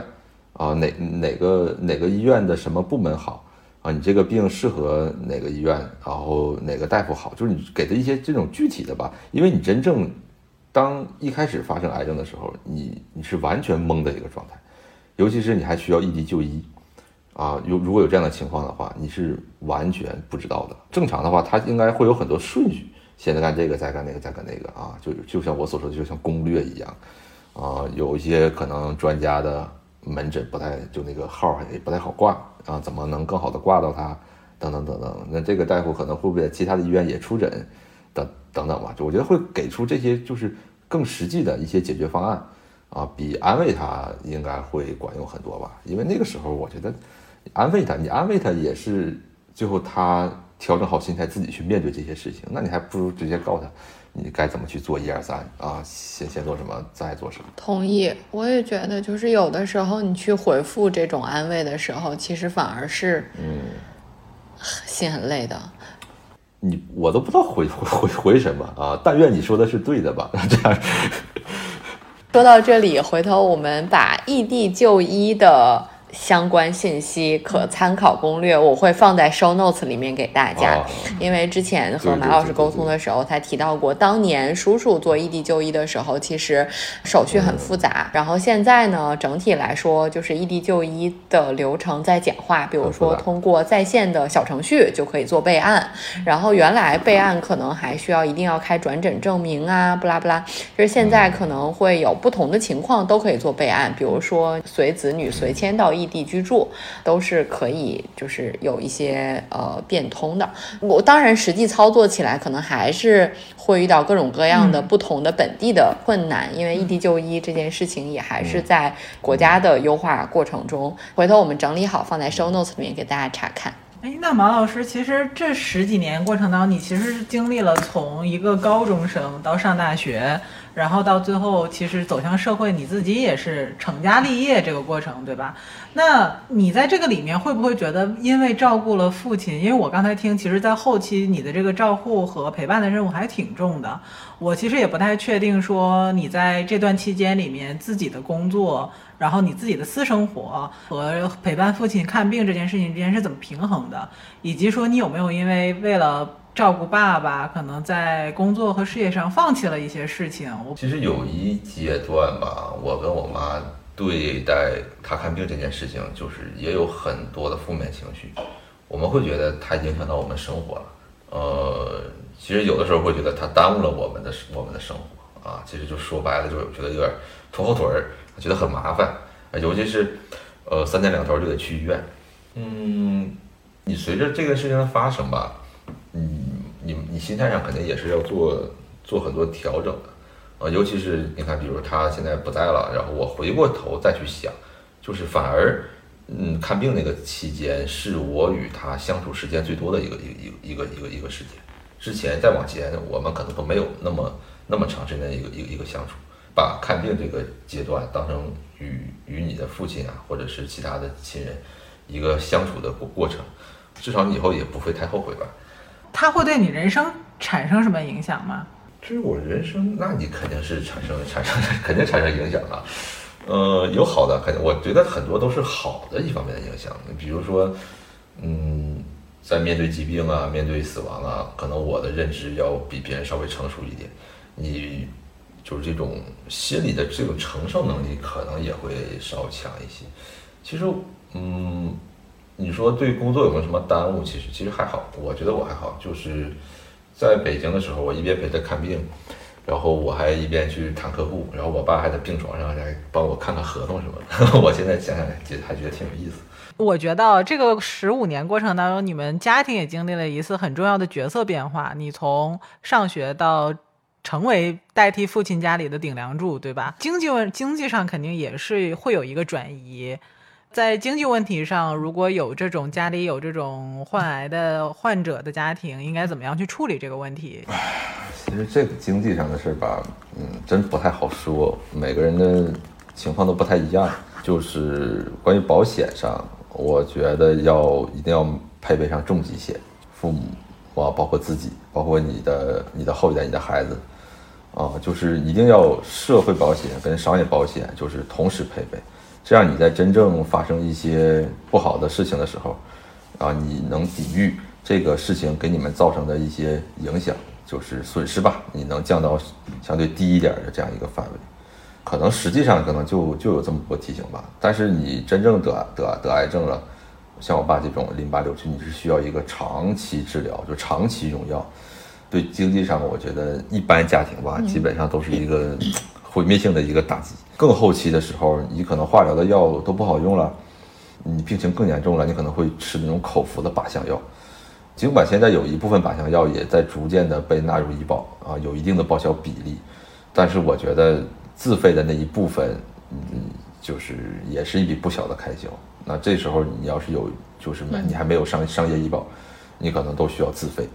啊，哪哪个哪个医院的什么部门好？啊，你这个病适合哪个医院？然后哪个大夫好？就是你给他一些这种具体的吧，因为你真正当一开始发生癌症的时候，你你是完全懵的一个状态，尤其是你还需要异地就医。啊，有如果有这样的情况的话，你是完全不知道的。正常的话，他应该会有很多顺序，先干这个，再干那个，再干那个啊，就就像我所说的，就像攻略一样。啊，有一些可能专家的门诊不太，就那个号也不太好挂啊，怎么能更好的挂到他？等等等等。那这个大夫可能会不会在其他的医院也出诊？等等等吧，就我觉得会给出这些就是更实际的一些解决方案啊，比安慰他应该会管用很多吧。因为那个时候我觉得。安慰他，你安慰他也是最后他调整好心态，自己去面对这些事情。那你还不如直接告诉他，你该怎么去做一二三啊，先先做什么，再做什么。同意，我也觉得，就是有的时候你去回复这种安慰的时候，其实反而是嗯，心很累的。你我都不知道回 <laughs> 回回回什么啊！但愿你说的是对的吧？<laughs> 这样。说到这里，回头我们把异地就医的。相关信息可参考攻略，我会放在 show notes 里面给大家。因为之前和马老师沟通的时候，他提到过，当年叔叔做异地就医的时候，其实手续很复杂。然后现在呢，整体来说，就是异地就医的流程在简化，比如说通过在线的小程序就可以做备案。然后原来备案可能还需要一定要开转诊证明啊，不拉不拉。就是现在可能会有不同的情况都可以做备案，比如说随子女随迁到异。异地居住都是可以，就是有一些呃变通的。我当然实际操作起来，可能还是会遇到各种各样的不同的本地的困难，因为异地就医这件事情也还是在国家的优化过程中。回头我们整理好放在 show notes 里面给大家查看。哎，那马老师，其实这十几年过程当中，你其实是经历了从一个高中生到上大学。然后到最后，其实走向社会，你自己也是成家立业这个过程，对吧？那你在这个里面会不会觉得，因为照顾了父亲？因为我刚才听，其实，在后期你的这个照护和陪伴的任务还挺重的。我其实也不太确定，说你在这段期间里面自己的工作，然后你自己的私生活和陪伴父亲看病这件事情之间是怎么平衡的，以及说你有没有因为为了。照顾爸爸，可能在工作和事业上放弃了一些事情。我其实有一阶段吧，我跟我妈对待她看病这件事情，就是也有很多的负面情绪。我们会觉得它影响到我们生活了。呃，其实有的时候会觉得它耽误了我们的我们的生活啊。其实就说白了，就是觉得有点拖后腿儿，觉得很麻烦。尤其是呃三天两头就得去医院。嗯，你随着这个事情的发生吧。嗯，你你心态上肯定也是要做做很多调整的，啊，尤其是你看，比如他现在不在了，然后我回过头再去想，就是反而，嗯，看病那个期间是我与他相处时间最多的一个一一个一个一个一个时间。之前再往前，我们可能都没有那么那么长时间的一个一个一个相处，把看病这个阶段当成与与你的父亲啊，或者是其他的亲人一个相处的过过程，至少你以后也不会太后悔吧。它会对你人生产生什么影响吗？至于我人生，那你肯定是产生产生 <laughs> 肯定产生影响了。呃，有好的，肯定我觉得很多都是好的一方面的影响。比如说，嗯，在面对疾病啊，面对死亡啊，可能我的认知要比别人稍微成熟一点。你就是这种心理的这种承受能力，可能也会稍强一些。其实，嗯。你说对工作有没有什么耽误？其实其实还好，我觉得我还好。就是在北京的时候，我一边陪他看病，然后我还一边去谈客户，然后我爸还在病床上来帮我看看合同什么的。<laughs> 我现在想想，觉得还觉得挺有意思。我觉得这个十五年过程当中，你们家庭也经历了一次很重要的角色变化。你从上学到成为代替父亲家里的顶梁柱，对吧？经济问经济上肯定也是会有一个转移。在经济问题上，如果有这种家里有这种患癌的患者的家庭，应该怎么样去处理这个问题？其实这个经济上的事儿吧，嗯，真不太好说，每个人的情况都不太一样。就是关于保险上，我觉得要一定要配备上重疾险，父母啊，包括自己，包括你的你的后一代、你的孩子，啊，就是一定要社会保险跟商业保险就是同时配备，这样你在真正发生一些不好的事情的时候，啊，你能抵御这个事情给你们造成的一些影响。就是损失吧，你能降到相对低一点的这样一个范围，可能实际上可能就就有这么多提醒吧。但是你真正得得得癌症了，像我爸这种淋巴瘤，你是需要一个长期治疗，就长期用药。对经济上，我觉得一般家庭吧，基本上都是一个毁灭性的一个打击。更后期的时候，你可能化疗的药都不好用了，你病情更严重了，你可能会吃那种口服的靶向药。尽管现在有一部分靶向药也在逐渐的被纳入医保啊，有一定的报销比例，但是我觉得自费的那一部分，嗯，就是也是一笔不小的开销。那这时候你要是有，就是买你还没有商商业医保，你可能都需要自费。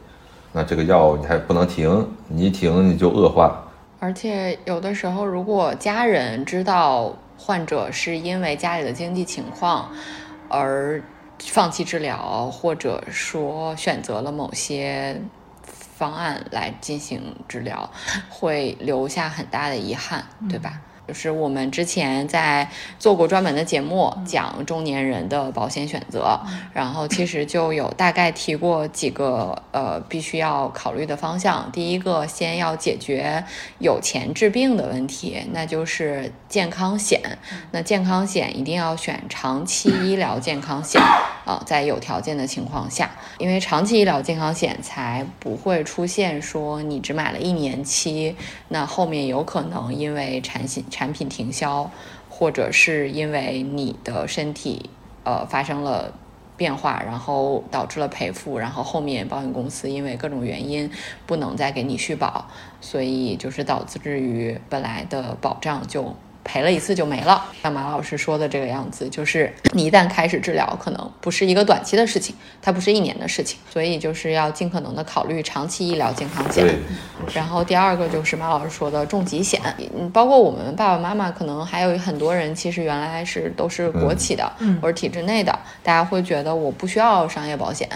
那这个药你还不能停，你一停你就恶化。而且有的时候，如果家人知道患者是因为家里的经济情况而。放弃治疗，或者说选择了某些方案来进行治疗，会留下很大的遗憾，对吧？就是我们之前在做过专门的节目，讲中年人的保险选择，然后其实就有大概提过几个呃必须要考虑的方向。第一个，先要解决有钱治病的问题，那就是健康险。那健康险一定要选长期 <laughs> 医疗健康险啊，在有条件的情况下，因为长期医疗健康险才不会出现说你只买了一年期，那后面有可能因为产品。产品停销，或者是因为你的身体呃发生了变化，然后导致了赔付，然后后面保险公司因为各种原因不能再给你续保，所以就是导致于本来的保障就。赔了一次就没了，像马老师说的这个样子，就是你一旦开始治疗，可能不是一个短期的事情，它不是一年的事情，所以就是要尽可能的考虑长期医疗健康险。然后第二个就是马老师说的重疾险，嗯，包括我们爸爸妈妈，可能还有很多人，其实原来是都是国企的，或者体制内的，大家会觉得我不需要商业保险。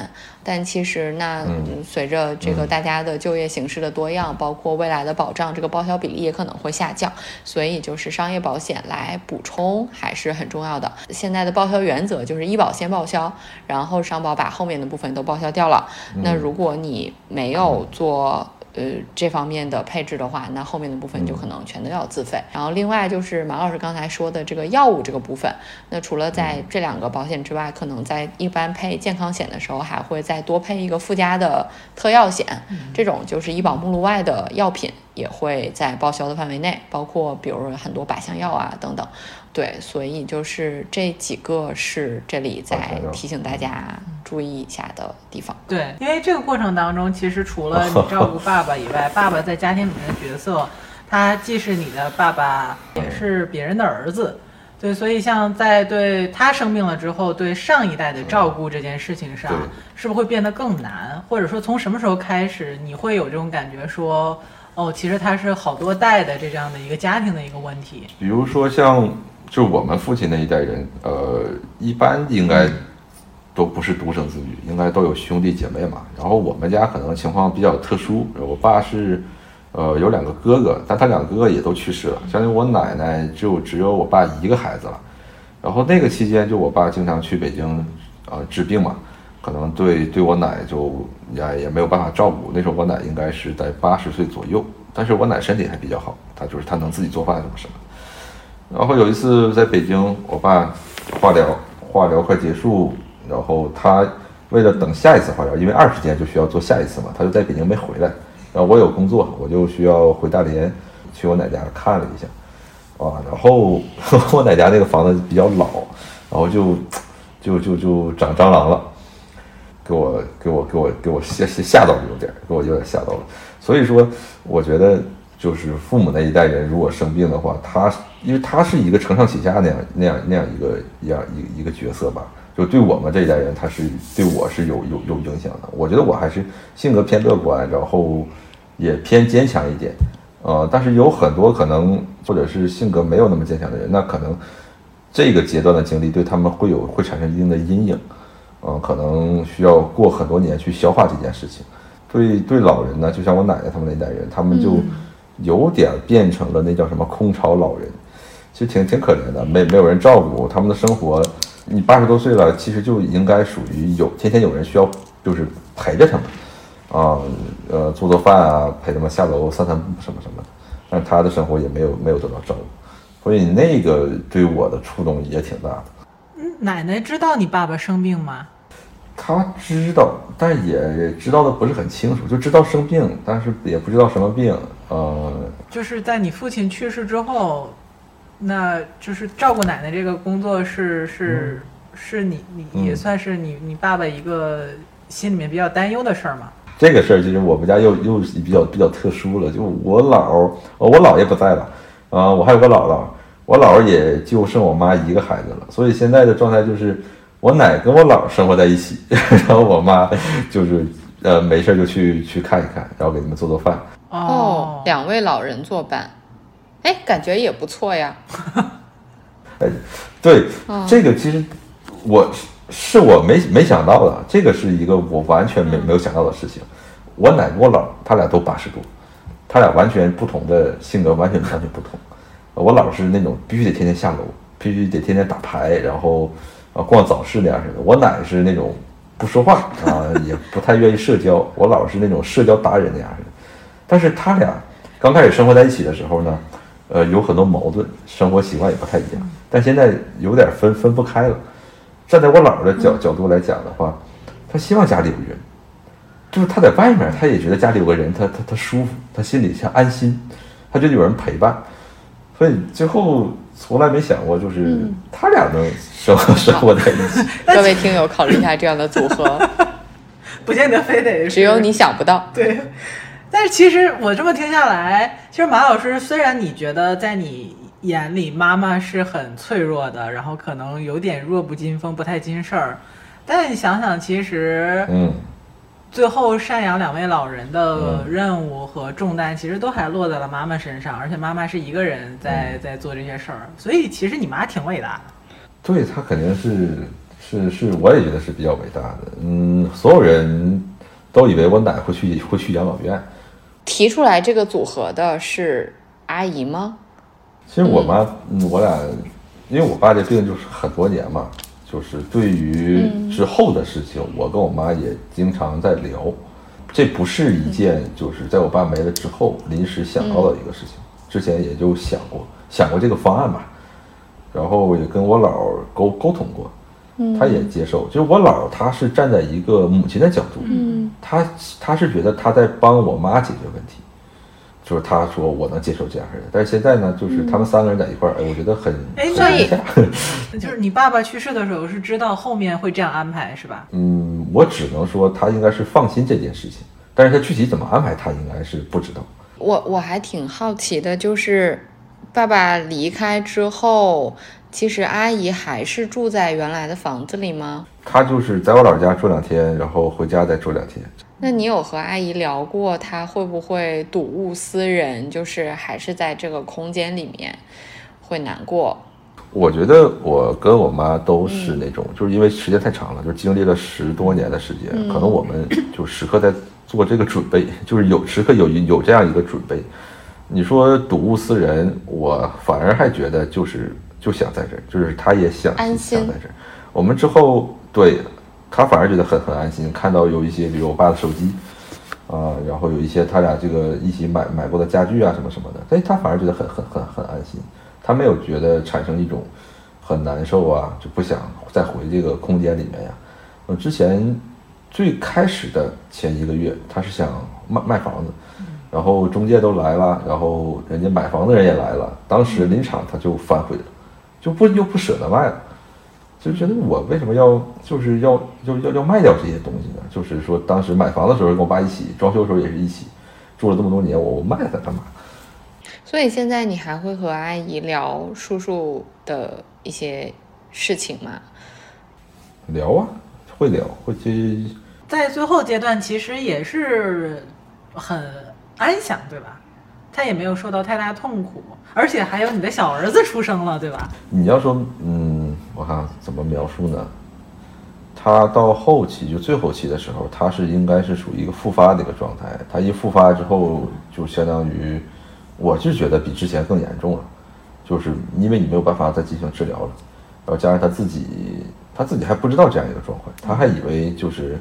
但其实，那随着这个大家的就业形势的多样，包括未来的保障，这个报销比例也可能会下降。所以，就是商业保险来补充还是很重要的。现在的报销原则就是医保先报销，然后商保把后面的部分都报销掉了。那如果你没有做。呃，这方面的配置的话，那后面的部分就可能全都要自费。然后另外就是马老师刚才说的这个药物这个部分，那除了在这两个保险之外，可能在一般配健康险的时候，还会再多配一个附加的特药险，这种就是医保目录外的药品也会在报销的范围内，包括比如很多靶向药啊等等。对，所以就是这几个是这里在提醒大家注意一下的地方。对，因为这个过程当中，其实除了你照顾爸爸以外，爸爸在家庭里面的角色，他既是你的爸爸，也是别人的儿子。对，所以像在对他生病了之后，对上一代的照顾这件事情上，是不是会变得更难？或者说，从什么时候开始，你会有这种感觉说，哦，其实他是好多代的这样的一个家庭的一个问题？比如说像。就我们父亲那一代人，呃，一般应该都不是独生子女，应该都有兄弟姐妹嘛。然后我们家可能情况比较特殊，我爸是，呃，有两个哥哥，但他两个哥哥也都去世了。相当于我奶奶就只有我爸一个孩子了。然后那个期间，就我爸经常去北京，呃，治病嘛，可能对对我奶就也也没有办法照顾。那时候我奶应该是在八十岁左右，但是我奶身体还比较好，她就是她能自己做饭什么什么。然后有一次在北京，我爸化疗，化疗快结束，然后他为了等下一次化疗，因为二十天就需要做下一次嘛，他就在北京没回来。然后我有工作，我就需要回大连去我奶家看了一下，啊，然后 <laughs> 我奶家那个房子比较老，然后就就就就长蟑螂了，给我给我给我给我吓吓吓到了有点儿，给我有点吓到了。所以说，我觉得就是父母那一代人如果生病的话，他因为他是一个承上启下那样那样那样一个一样一一个角色吧，就对我们这一代人，他是对我是有有有影响的。我觉得我还是性格偏乐观，然后也偏坚强一点，呃，但是有很多可能或者是性格没有那么坚强的人，那可能这个阶段的经历对他们会有会产生一定的阴影，嗯、可能需要过很多年去消化这件事情。对对，老人呢，就像我奶奶他们那一代人，他们就有点变成了那叫什么空巢老人，其实挺挺可怜的，没没有人照顾他们的生活。你八十多岁了，其实就应该属于有天天有人需要，就是陪着他们，啊，呃，做做饭啊，陪他们下楼散散步什么什么的。但他的生活也没有没有得到照顾，所以那个对我的触动也挺大的。奶奶知道你爸爸生病吗？他知道，但也知道的不是很清楚，就知道生病，但是也不知道什么病。呃，就是在你父亲去世之后，那就是照顾奶奶这个工作是是、是你你嗯也算是你你爸爸一个心里面比较担忧的事儿嘛。这个事儿就是我们家又又比较比较特殊了，就我姥我姥爷不在了，啊、我还有个姥姥，我姥姥也就剩我妈一个孩子了，所以现在的状态就是我奶跟我姥生活在一起，<laughs> 然后我妈就是呃没事就去去看一看，然后给他们做做饭。哦，两位老人作伴，哎，感觉也不错呀。<laughs> 哎对，这个其实我是是我没没想到的，这个是一个我完全没没有想到的事情。我奶跟我姥他俩都八十多，他俩完全不同的性格，完全完全不同。我姥是那种必须得天天下楼，必须得天天打牌，然后啊逛早市那样似的。我奶是那种不说话啊，也不太愿意社交。我姥是那种社交达人那样似的。但是他俩刚开始生活在一起的时候呢，呃，有很多矛盾，生活习惯也不太一样。但现在有点分分不开了。站在我姥儿的角角度来讲的话，他希望家里有人，就是他在外面，他也觉得家里有个人，他他他舒服，他心里像安心，他觉得有人陪伴。所以最后从来没想过，就是他俩能生活生活在一起。<laughs> 各位听友考虑一下这样的组合，<laughs> 不见得非得只有你想不到。对。但是其实我这么听下来，其实马老师虽然你觉得在你眼里妈妈是很脆弱的，然后可能有点弱不禁风、不太经事儿，但你想想，其实嗯，最后赡养两位老人的嗯任务和重担，其实都还落在了妈妈身上，而且妈妈是一个人嗯在在做这些事儿，所以其实你妈挺伟大的。对她肯定是是是，我也觉得是比较伟大的。嗯，所有人都以为我奶会去会去养老院，提出来这个组合的是阿姨吗？其实我妈，嗯，我俩，因为我爸这病就是很多年嘛，就是对于之后的事情，我跟我妈也经常在聊。这不是一件就是在我爸没了之后临时想到的一个事情，之前也就想过想过这个方案吧，然后也跟我姥沟沟通过，他也接受。就是我姥儿她是站在一个母亲的角度，嗯，他他是觉得他在帮我妈解决问题，就是他说我能接受这样式的，但是现在呢，就是他们三个人在一块儿，哎，我觉得很很哎所以。<laughs> 就是你爸爸去世的时候是知道后面会这样安排是吧？<laughs> 嗯，我只能说他应该是放心这件事情，但是他具体怎么安排，他应该是不知道。我我还挺好奇的，就是爸爸离开之后，其实阿姨还是住在原来的房子里吗？他就是在我姥家住两天，然后回家再住两天。那你有和阿姨聊过，她会不会睹物思人，就是还是在这个空间里面会难过？我觉得我跟我妈都是那种，就是因为时间太长了，就是经历了十多年的时间，可能我们就时刻在做这个准备，就是有时刻有有这样一个准备。你说睹物思人，我反而还觉得就是就想在这儿，就是她也想想在这儿。我们之后对他反而觉得很很安心，看到有一些比如我爸的手机。啊、然后有一些他俩这个一起买买过的家具啊什么什么的，但是他反而觉得很很很很安心，他没有觉得产生一种很难受啊，就不想再回这个空间里面呀。我之前最开始的前一个月，他是想卖卖房子，然后中介都来了，然后人家买房的人也来了，当时临场他就反悔了，就不又不舍得卖了，就觉得我为什么要就是要要要要卖掉这些东西呢？就是说当时买房的时候跟我爸一起，装修的时候也是一起，住了这么多年，我我卖它干嘛？所以现在你还会和阿姨聊叔叔的一些事情吗？聊啊，会聊，会去。在最后阶段，其实也是很安详，对吧？他也没有受到太大痛苦，而且还有你的小儿子出生了，对吧？你要说，嗯，我看怎么描述呢？他到后期就最后期的时候，他是应该是属于一个复发的一个状态。他一复发之后，就相当于，我是觉得比之前更严重了，就是因为你没有办法再进行治疗了，然后加上他自己，他自己还不知道这样一个状况，他还以为就是，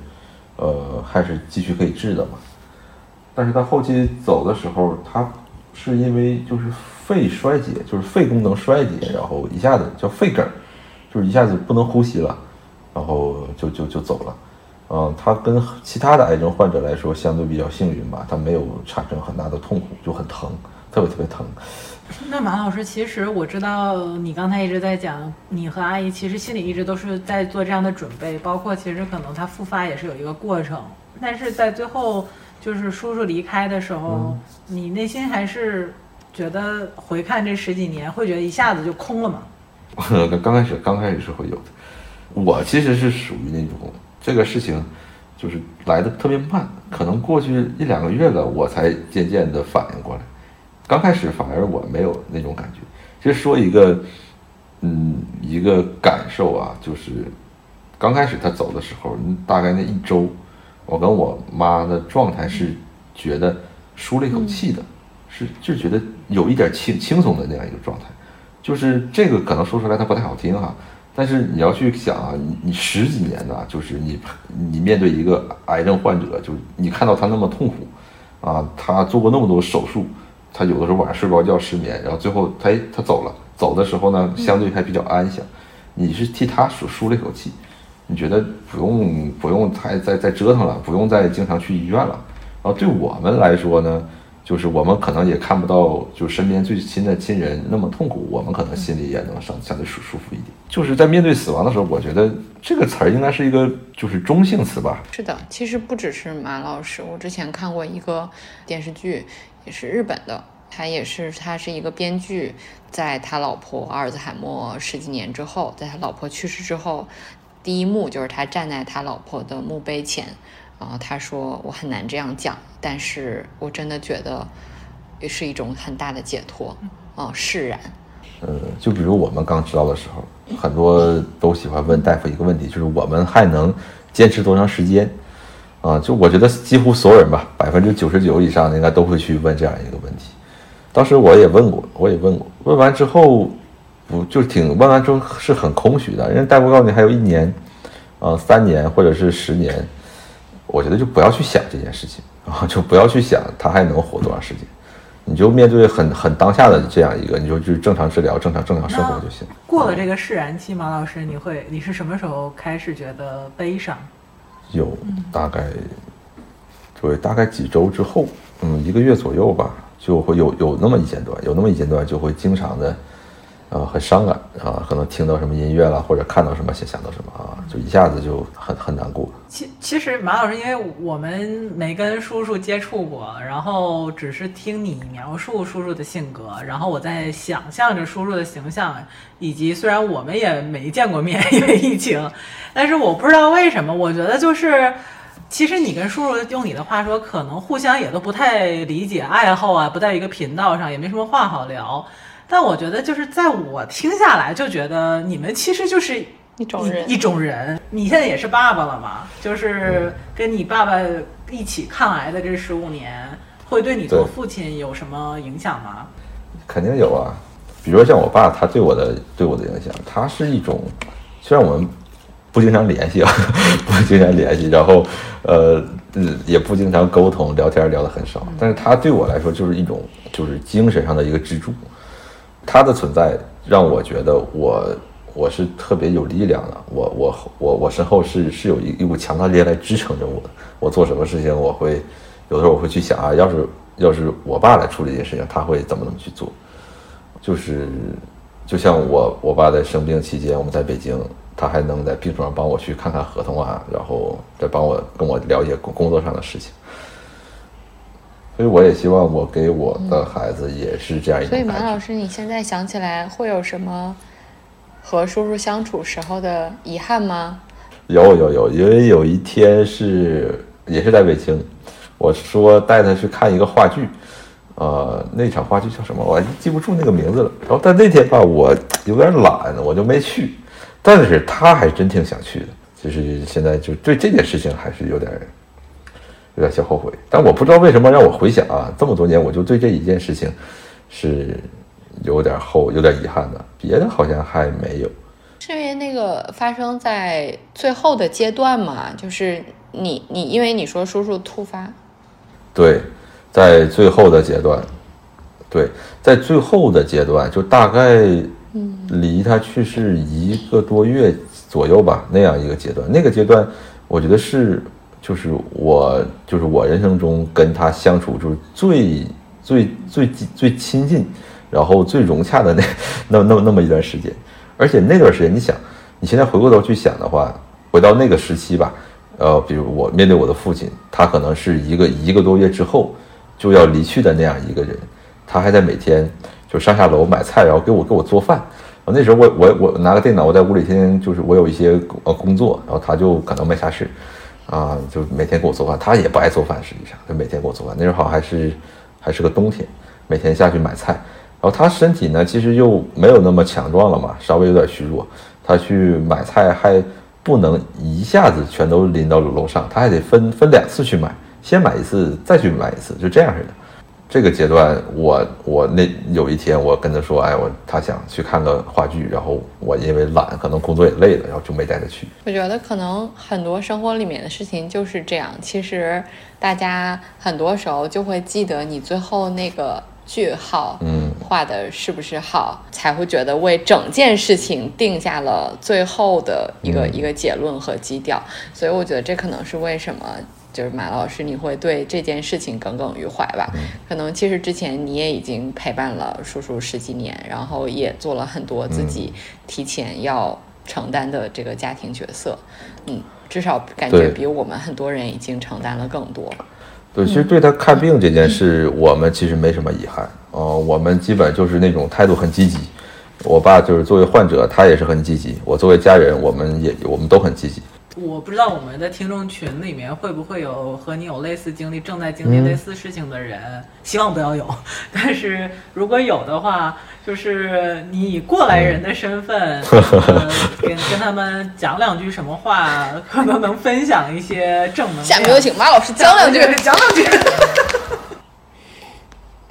呃，还是继续可以治的嘛。但是他后期走的时候，他是因为就是肺衰竭，就是肺功能衰竭，然后一下子叫肺梗，就是一下子不能呼吸了，然后就就就走了。嗯，他跟其他的癌症患者来说相对比较幸运吧，他没有产生很大的痛苦，就很疼，特别特别疼。那马老师，其实我知道你刚才一直在讲，你和阿姨其实心里一直都是在做这样的准备，包括其实可能他复发也是有一个过程，但是在最后就是叔叔离开的时候，你内心还是觉得回看这十几年，会觉得一下子就空了吗？<laughs> 刚开始刚开始是会有的，我其实是属于那种这个事情就是来的特别慢，可能过去一两个月了，我才渐渐的反应过来。刚开始反而我没有那种感觉。其实说一个，嗯，一个感受啊，就是刚开始他走的时候，大概那一周，我跟我妈的状态是觉得舒了一口气的，是就觉得有一点轻轻松的那样一个状态。就是这个可能说出来它不太好听哈，但是你要去想啊，你你十几年呐，就是你你面对一个癌症患者，就是你看到他那么痛苦啊，他做过那么多手术，他有的时候晚上睡不着觉失眠，然后最后他他走了，走的时候呢，相对还比较安详，你是替他舒舒了一口气，你觉得不用不用太再再折腾了，不用再经常去医院了，然后对我们来说呢。就是我们可能也看不到，就身边最亲的亲人那么痛苦，我们可能心里也能相相对舒舒服一点。就是在面对死亡的时候，我觉得这个词儿应该是一个就是中性词吧。是的，其实不只是马老师，我之前看过一个电视剧，也是日本的，他也是他是一个编剧，在他老婆阿尔兹海默十几年之后，在他老婆去世之后，第一幕就是他站在他老婆的墓碑前。然后他说：“我很难这样讲，但是我真的觉得，也是一种很大的解脱，哦，释然。呃，就比如我们刚知道的时候，很多都喜欢问大夫一个问题，就是我们还能坚持多长时间？啊，就我觉得几乎所有人吧，百分之九十九以上的应该都会去问这样一个问题。当时我也问过，我也问过，问完之后，不就挺问完之后是很空虚的，因为大夫告诉你还有一年，啊，三年或者是十年。”我觉得就不要去想这件事情 <laughs> 啊，就不要去想他还能活多长时间，你就面对很很当下的这样一个，你就去正常治疗、正常正常生活就行。过了这个释然期，马老师，你会你是什么时候开始觉得悲伤？有大概，对，大概几周之后，嗯，一个月左右吧，就会有有那么一阶段，有那么一阶段就会经常的。啊，很伤感啊，可能听到什么音乐了，或者看到什么，想想到什么啊，就一下子就很很难过。其其实马老师，因为我们没跟叔叔接触过，然后只是听你描述叔叔的性格，然后我在想象着叔叔的形象，以及虽然我们也没见过面，<laughs> 因为疫情，但是我不知道为什么，我觉得就是，其实你跟叔叔用你的话说，可能互相也都不太理解爱好啊，不在一个频道上，也没什么话好聊。但我觉得，就是在我听下来，就觉得你们其实就是一种人一种人。你现在也是爸爸了嘛？就是跟你爸爸一起抗癌的这十五年，会对你做父亲有什么影响吗？肯定有啊，比如说像我爸，他对我的对我的影响，他是一种，虽然我们不经常联系啊，<laughs> 不经常联系，然后呃嗯也不经常沟通，聊天聊得很少，但是他对我来说就是一种就是精神上的一个支柱，他的存在让我觉得我我是特别有力量的，我我我我身后是是有一一股强大力量来支撑着我的。我做什么事情，我会有的时候我会去想啊，要是要是我爸来处理这件事情，他会怎么怎么去做？就是就像我我爸在生病期间，我们在北京，他还能在病床上帮我去看看合同啊，然后再帮我跟我了解工工作上的事情。所以我也希望我给我的孩子也是这样一种所以。马老师，你现在想起来会有什么和叔叔相处时候的遗憾吗？有有有，因为有一天是也是在北京，我说带他去看一个话剧，呃，那场话剧叫什么？我还记不住那个名字了。然后但那天吧，我有点懒，我就没去。但是他还真挺想去的，就是现在就对这件事情还是有点有点小后悔。但我不知道为什么让我回想啊，这么多年我就对这一件事情是有点后有点遗憾的，别的好像还没有。是因为那个发生在最后的阶段嘛？就是你你因为你说叔叔突发，对，在最后的阶段，对，在最后的阶段，就大概离他去世一个多月左右吧，那样一个阶段。那个阶段，我觉得是，就是我，就是我人生中跟他相处就是最最最最亲近，然后最融洽的那那那那么一段时间。而且那段时间，你想，你现在回过头去想的话，回到那个时期吧，呃，比如我面对我的父亲，他可能是一个一个多月之后就要离去的那样一个人，他还在每天就上下楼买菜，然后给我给我做饭。我 <laughs> 那时候我我我拿个电脑，我在屋里天天就是我有一些呃工作，然后他就可能没啥事，啊，就每天给我做饭。他也不爱做饭，实际上他每天给我做饭。那时候好像还是还是个冬天，每天下去买菜。然后他身体呢，其实又没有那么强壮了嘛，稍微有点虚弱。他去买菜还不能一下子全都拎到楼上，他还得分分两次去买，先买一次，再去买一次，就这样似的。这个阶段，我我那有一天我跟他说，哎，我他想去看个话剧，然后我因为懒，可能工作也累了，然后就没带他去。我觉得可能很多生活里面的事情就是这样。其实大家很多时候就会记得你最后那个句号，嗯，画的是不是好，才会觉得为整件事情定下了最后的一个、嗯一个结论和基调。所以我觉得这可能是为什么。就是马老师，你会对这件事情耿耿于怀吧？可能其实之前你也已经陪伴了叔叔十几年，然后也做了很多自己提前要承担的这个家庭角色。嗯，至少感觉比我们很多人已经承担了更多。对，其实对他看病这件事，我们其实没什么遗憾。呃，我们基本就是那种态度很积极。我爸就是作为患者，他也是很积极。我作为家人，我们也我们都很积极。我不知道我们的听众群里面会不会有和你有类似经历、正在经历类似事情的人，希望不要有。<laughs> 但是如果有的话，就是你以过来人的身份，<laughs> 呃、跟跟他们讲两句什么话，可能能分享一些正能量。下面有请马老师讲两句。讲两句。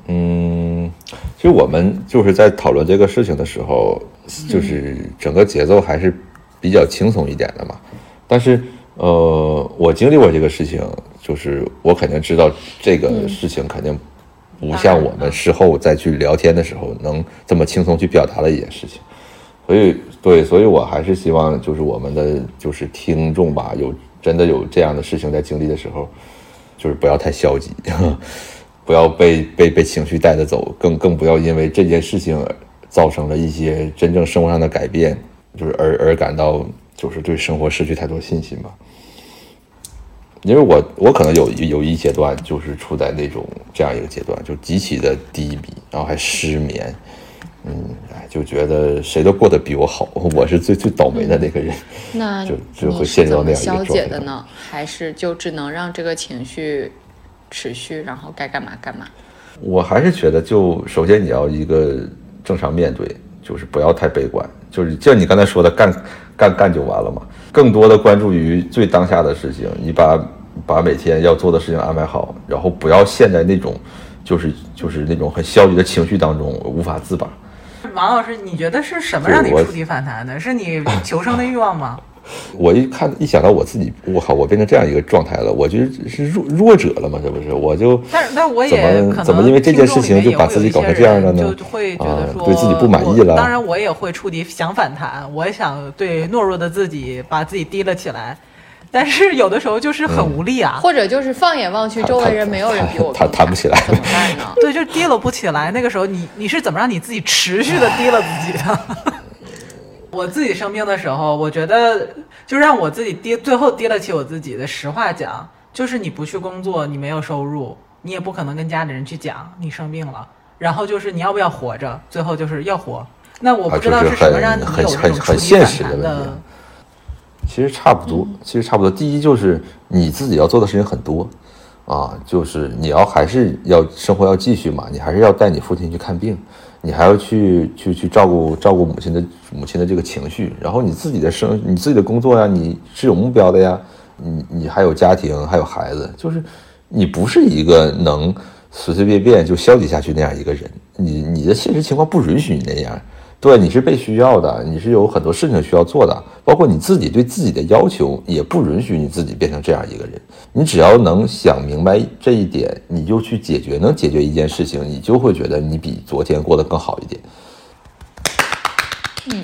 嗯，其实我们就是在讨论这个事情的时候，就是整个节奏还是比较轻松一点的嘛。但是，呃，我经历过这个事情，就是我肯定知道这个事情肯定不像我们事后再去聊天的时候能这么轻松去表达的一件事情。所以，对，所以我还是希望就是我们的就是听众吧，有真的有这样的事情在经历的时候，就是不要太消极，<laughs> 不要被被被情绪带着走，更更不要因为这件事情而造成了一些真正生活上的改变，就是而而感到就是对生活失去太多信心吧。因为我我可能有有一阶段就是处在那种这样一个阶段，就极其的低迷，然后还失眠，嗯，哎，就觉得谁都过得比我好，<laughs> 我是最最倒霉的那个人。那 <laughs> 就就会陷入到那样一个消解的呢？还是就只能让这个情绪持续，然后该干嘛干嘛？我还是觉得，就首先你要一个正常面对，就是不要太悲观，就是就像你刚才说的，干干干就完了嘛。更多的关注于最当下的事情，你把把每天要做的事情安排好，然后不要陷在那种就是就是那种很消极的情绪当中无法自拔。王老师，你觉得是什么让你触底反弹的？是你求生的欲望吗？我一看一想到我自己，我靠，我变成这样一个状态了，我就是弱弱者了嘛，这不是？我就但是，但我也可能么怎么因为这件事情就把自己搞成这样了呢就？会觉得说、啊对自己不满意了当然，我也会触底想反弹，我也想对懦弱的自己把自己提了起来，但是有的时候就是很无力啊。或者就是放眼望去，周围人没有人比我他弹不起来怎么办呢？<laughs> 对，就提了不起来。那个时候你，你是怎么让你自己持续的提了自己的？我自己生病的时候，我觉得就让我自己跌，最后跌了起我自己的。实话讲，就是你不去工作，你没有收入，你也不可能跟家里人去讲你生病了。然后就是你要不要活着，最后就是要活。那我不知道是什么让你很有这很很种触底现实的问题反弹的。其实差不多，其实差不多。第一就是你自己要做的事情很多，啊，就是你要还是要生活要继续嘛，你还是要带你父亲去看病，你还要去去去照顾照顾母亲的母亲的这个情绪，然后你自己的生你自己的工作呀，你是有目标的呀，你你还有家庭，还有孩子，就是你不是一个能随随便便就消极下去那样一个人，你你的现实情况不允许你那样。对，你是被需要的，你是有很多事情需要做的，包括你自己对自己的要求也不允许你自己变成这样一个人。你只要能想明白这一点，你就去解决，能解决一件事情，你就会觉得你比昨天过得更好一点。嗯，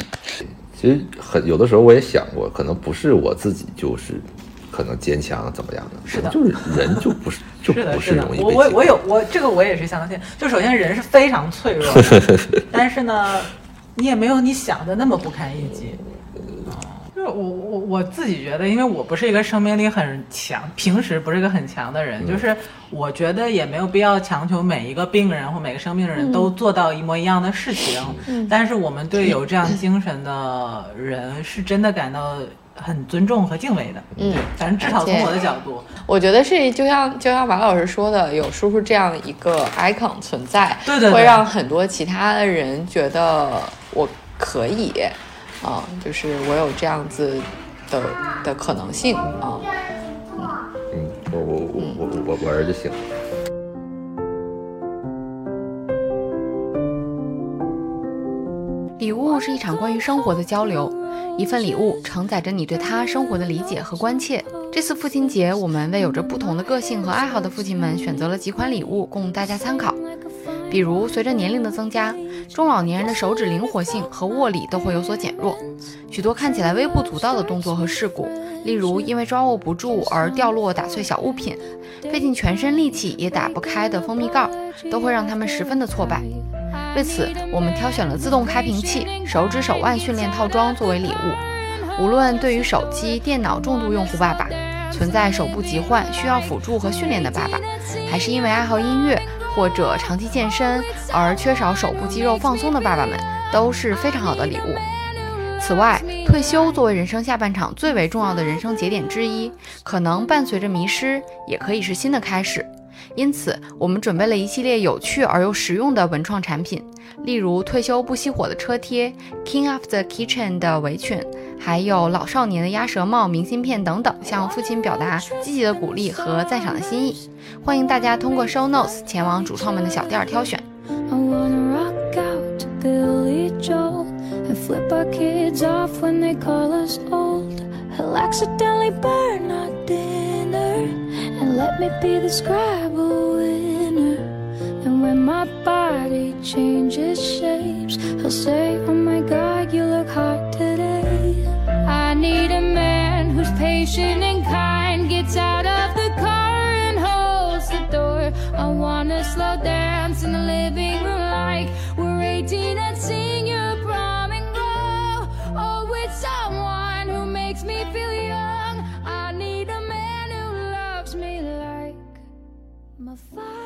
其实很有的时候我也想过，可能不是我自己就是可能坚强怎么样的，是的就是人就不是 <laughs> 就是的，不是的容易，被我我我有我这个我也是相信。就首先人是非常脆弱的，<laughs> 但是呢，你也没有你想的那么不堪一击。就是我我我自己觉得，因为我不是一个生命力很强，平时不是一个很强的人，嗯就是我觉得也没有必要强求每一个病人或每个生病的人都做到一模一样的事情。但是我们对有这样精神的人是真的感到很尊重和敬畏的。嗯，反正至少从我的角度，我觉得是就像就像马老师说的，有叔叔这样一个 icon 存在，对对对会让很多其他的人觉得我可以，啊、就是我有这样子的的可能性啊、嗯，我我我我我我儿子行。礼物是一场关于生活的交流，一份礼物承载着你对他生活的理解和关切。这次父亲节，我们为有着不同的个性和爱好的父亲们选择了几款礼物供大家参考。比如，随着年龄的增加，中老年人的手指灵活性和握力都会有所减弱，许多看起来微不足道的动作和事故，例如因为抓握不住而掉落打碎小物品，费尽全身力气也打不开的蜂蜜盖，都会让他们十分的挫败。为此，我们挑选了自动开瓶器、手指手腕训练套装作为礼物。无论对于手机、电脑重度用户爸爸，存在手部疾患需要辅助和训练的爸爸，还是因为爱好音乐或者长期健身而缺少手部肌肉放松的爸爸们，都是非常好的礼物。此外，退休作为人生下半场最为重要的人生节点之一，可能伴随着迷失，也可以是新的开始。因此，我们准备了一系列有趣而又实用的文创产品，例如退休不熄火的车贴、King of the Kitchen 的围裙，还有老少年的鸭舌帽、明信片等等，向父亲表达积极的鼓励和赞赏的心意。欢迎大家通过 Show Notes 前往主创们的小店挑选。I wanna rock out to Billy Joel and flip our kids off when they call us old. He'll accidentally burn our dinner and let me be the Scrabble winner. And when my body changes shapes, he'll say, Oh my god, you look hot today. need a man who's patient and kind, gets out of the car and holds the door. I wanna slow dance in the living room like we're 18 and sing your prom and grow. Oh, with someone who makes me feel young. I need a man who loves me like my father.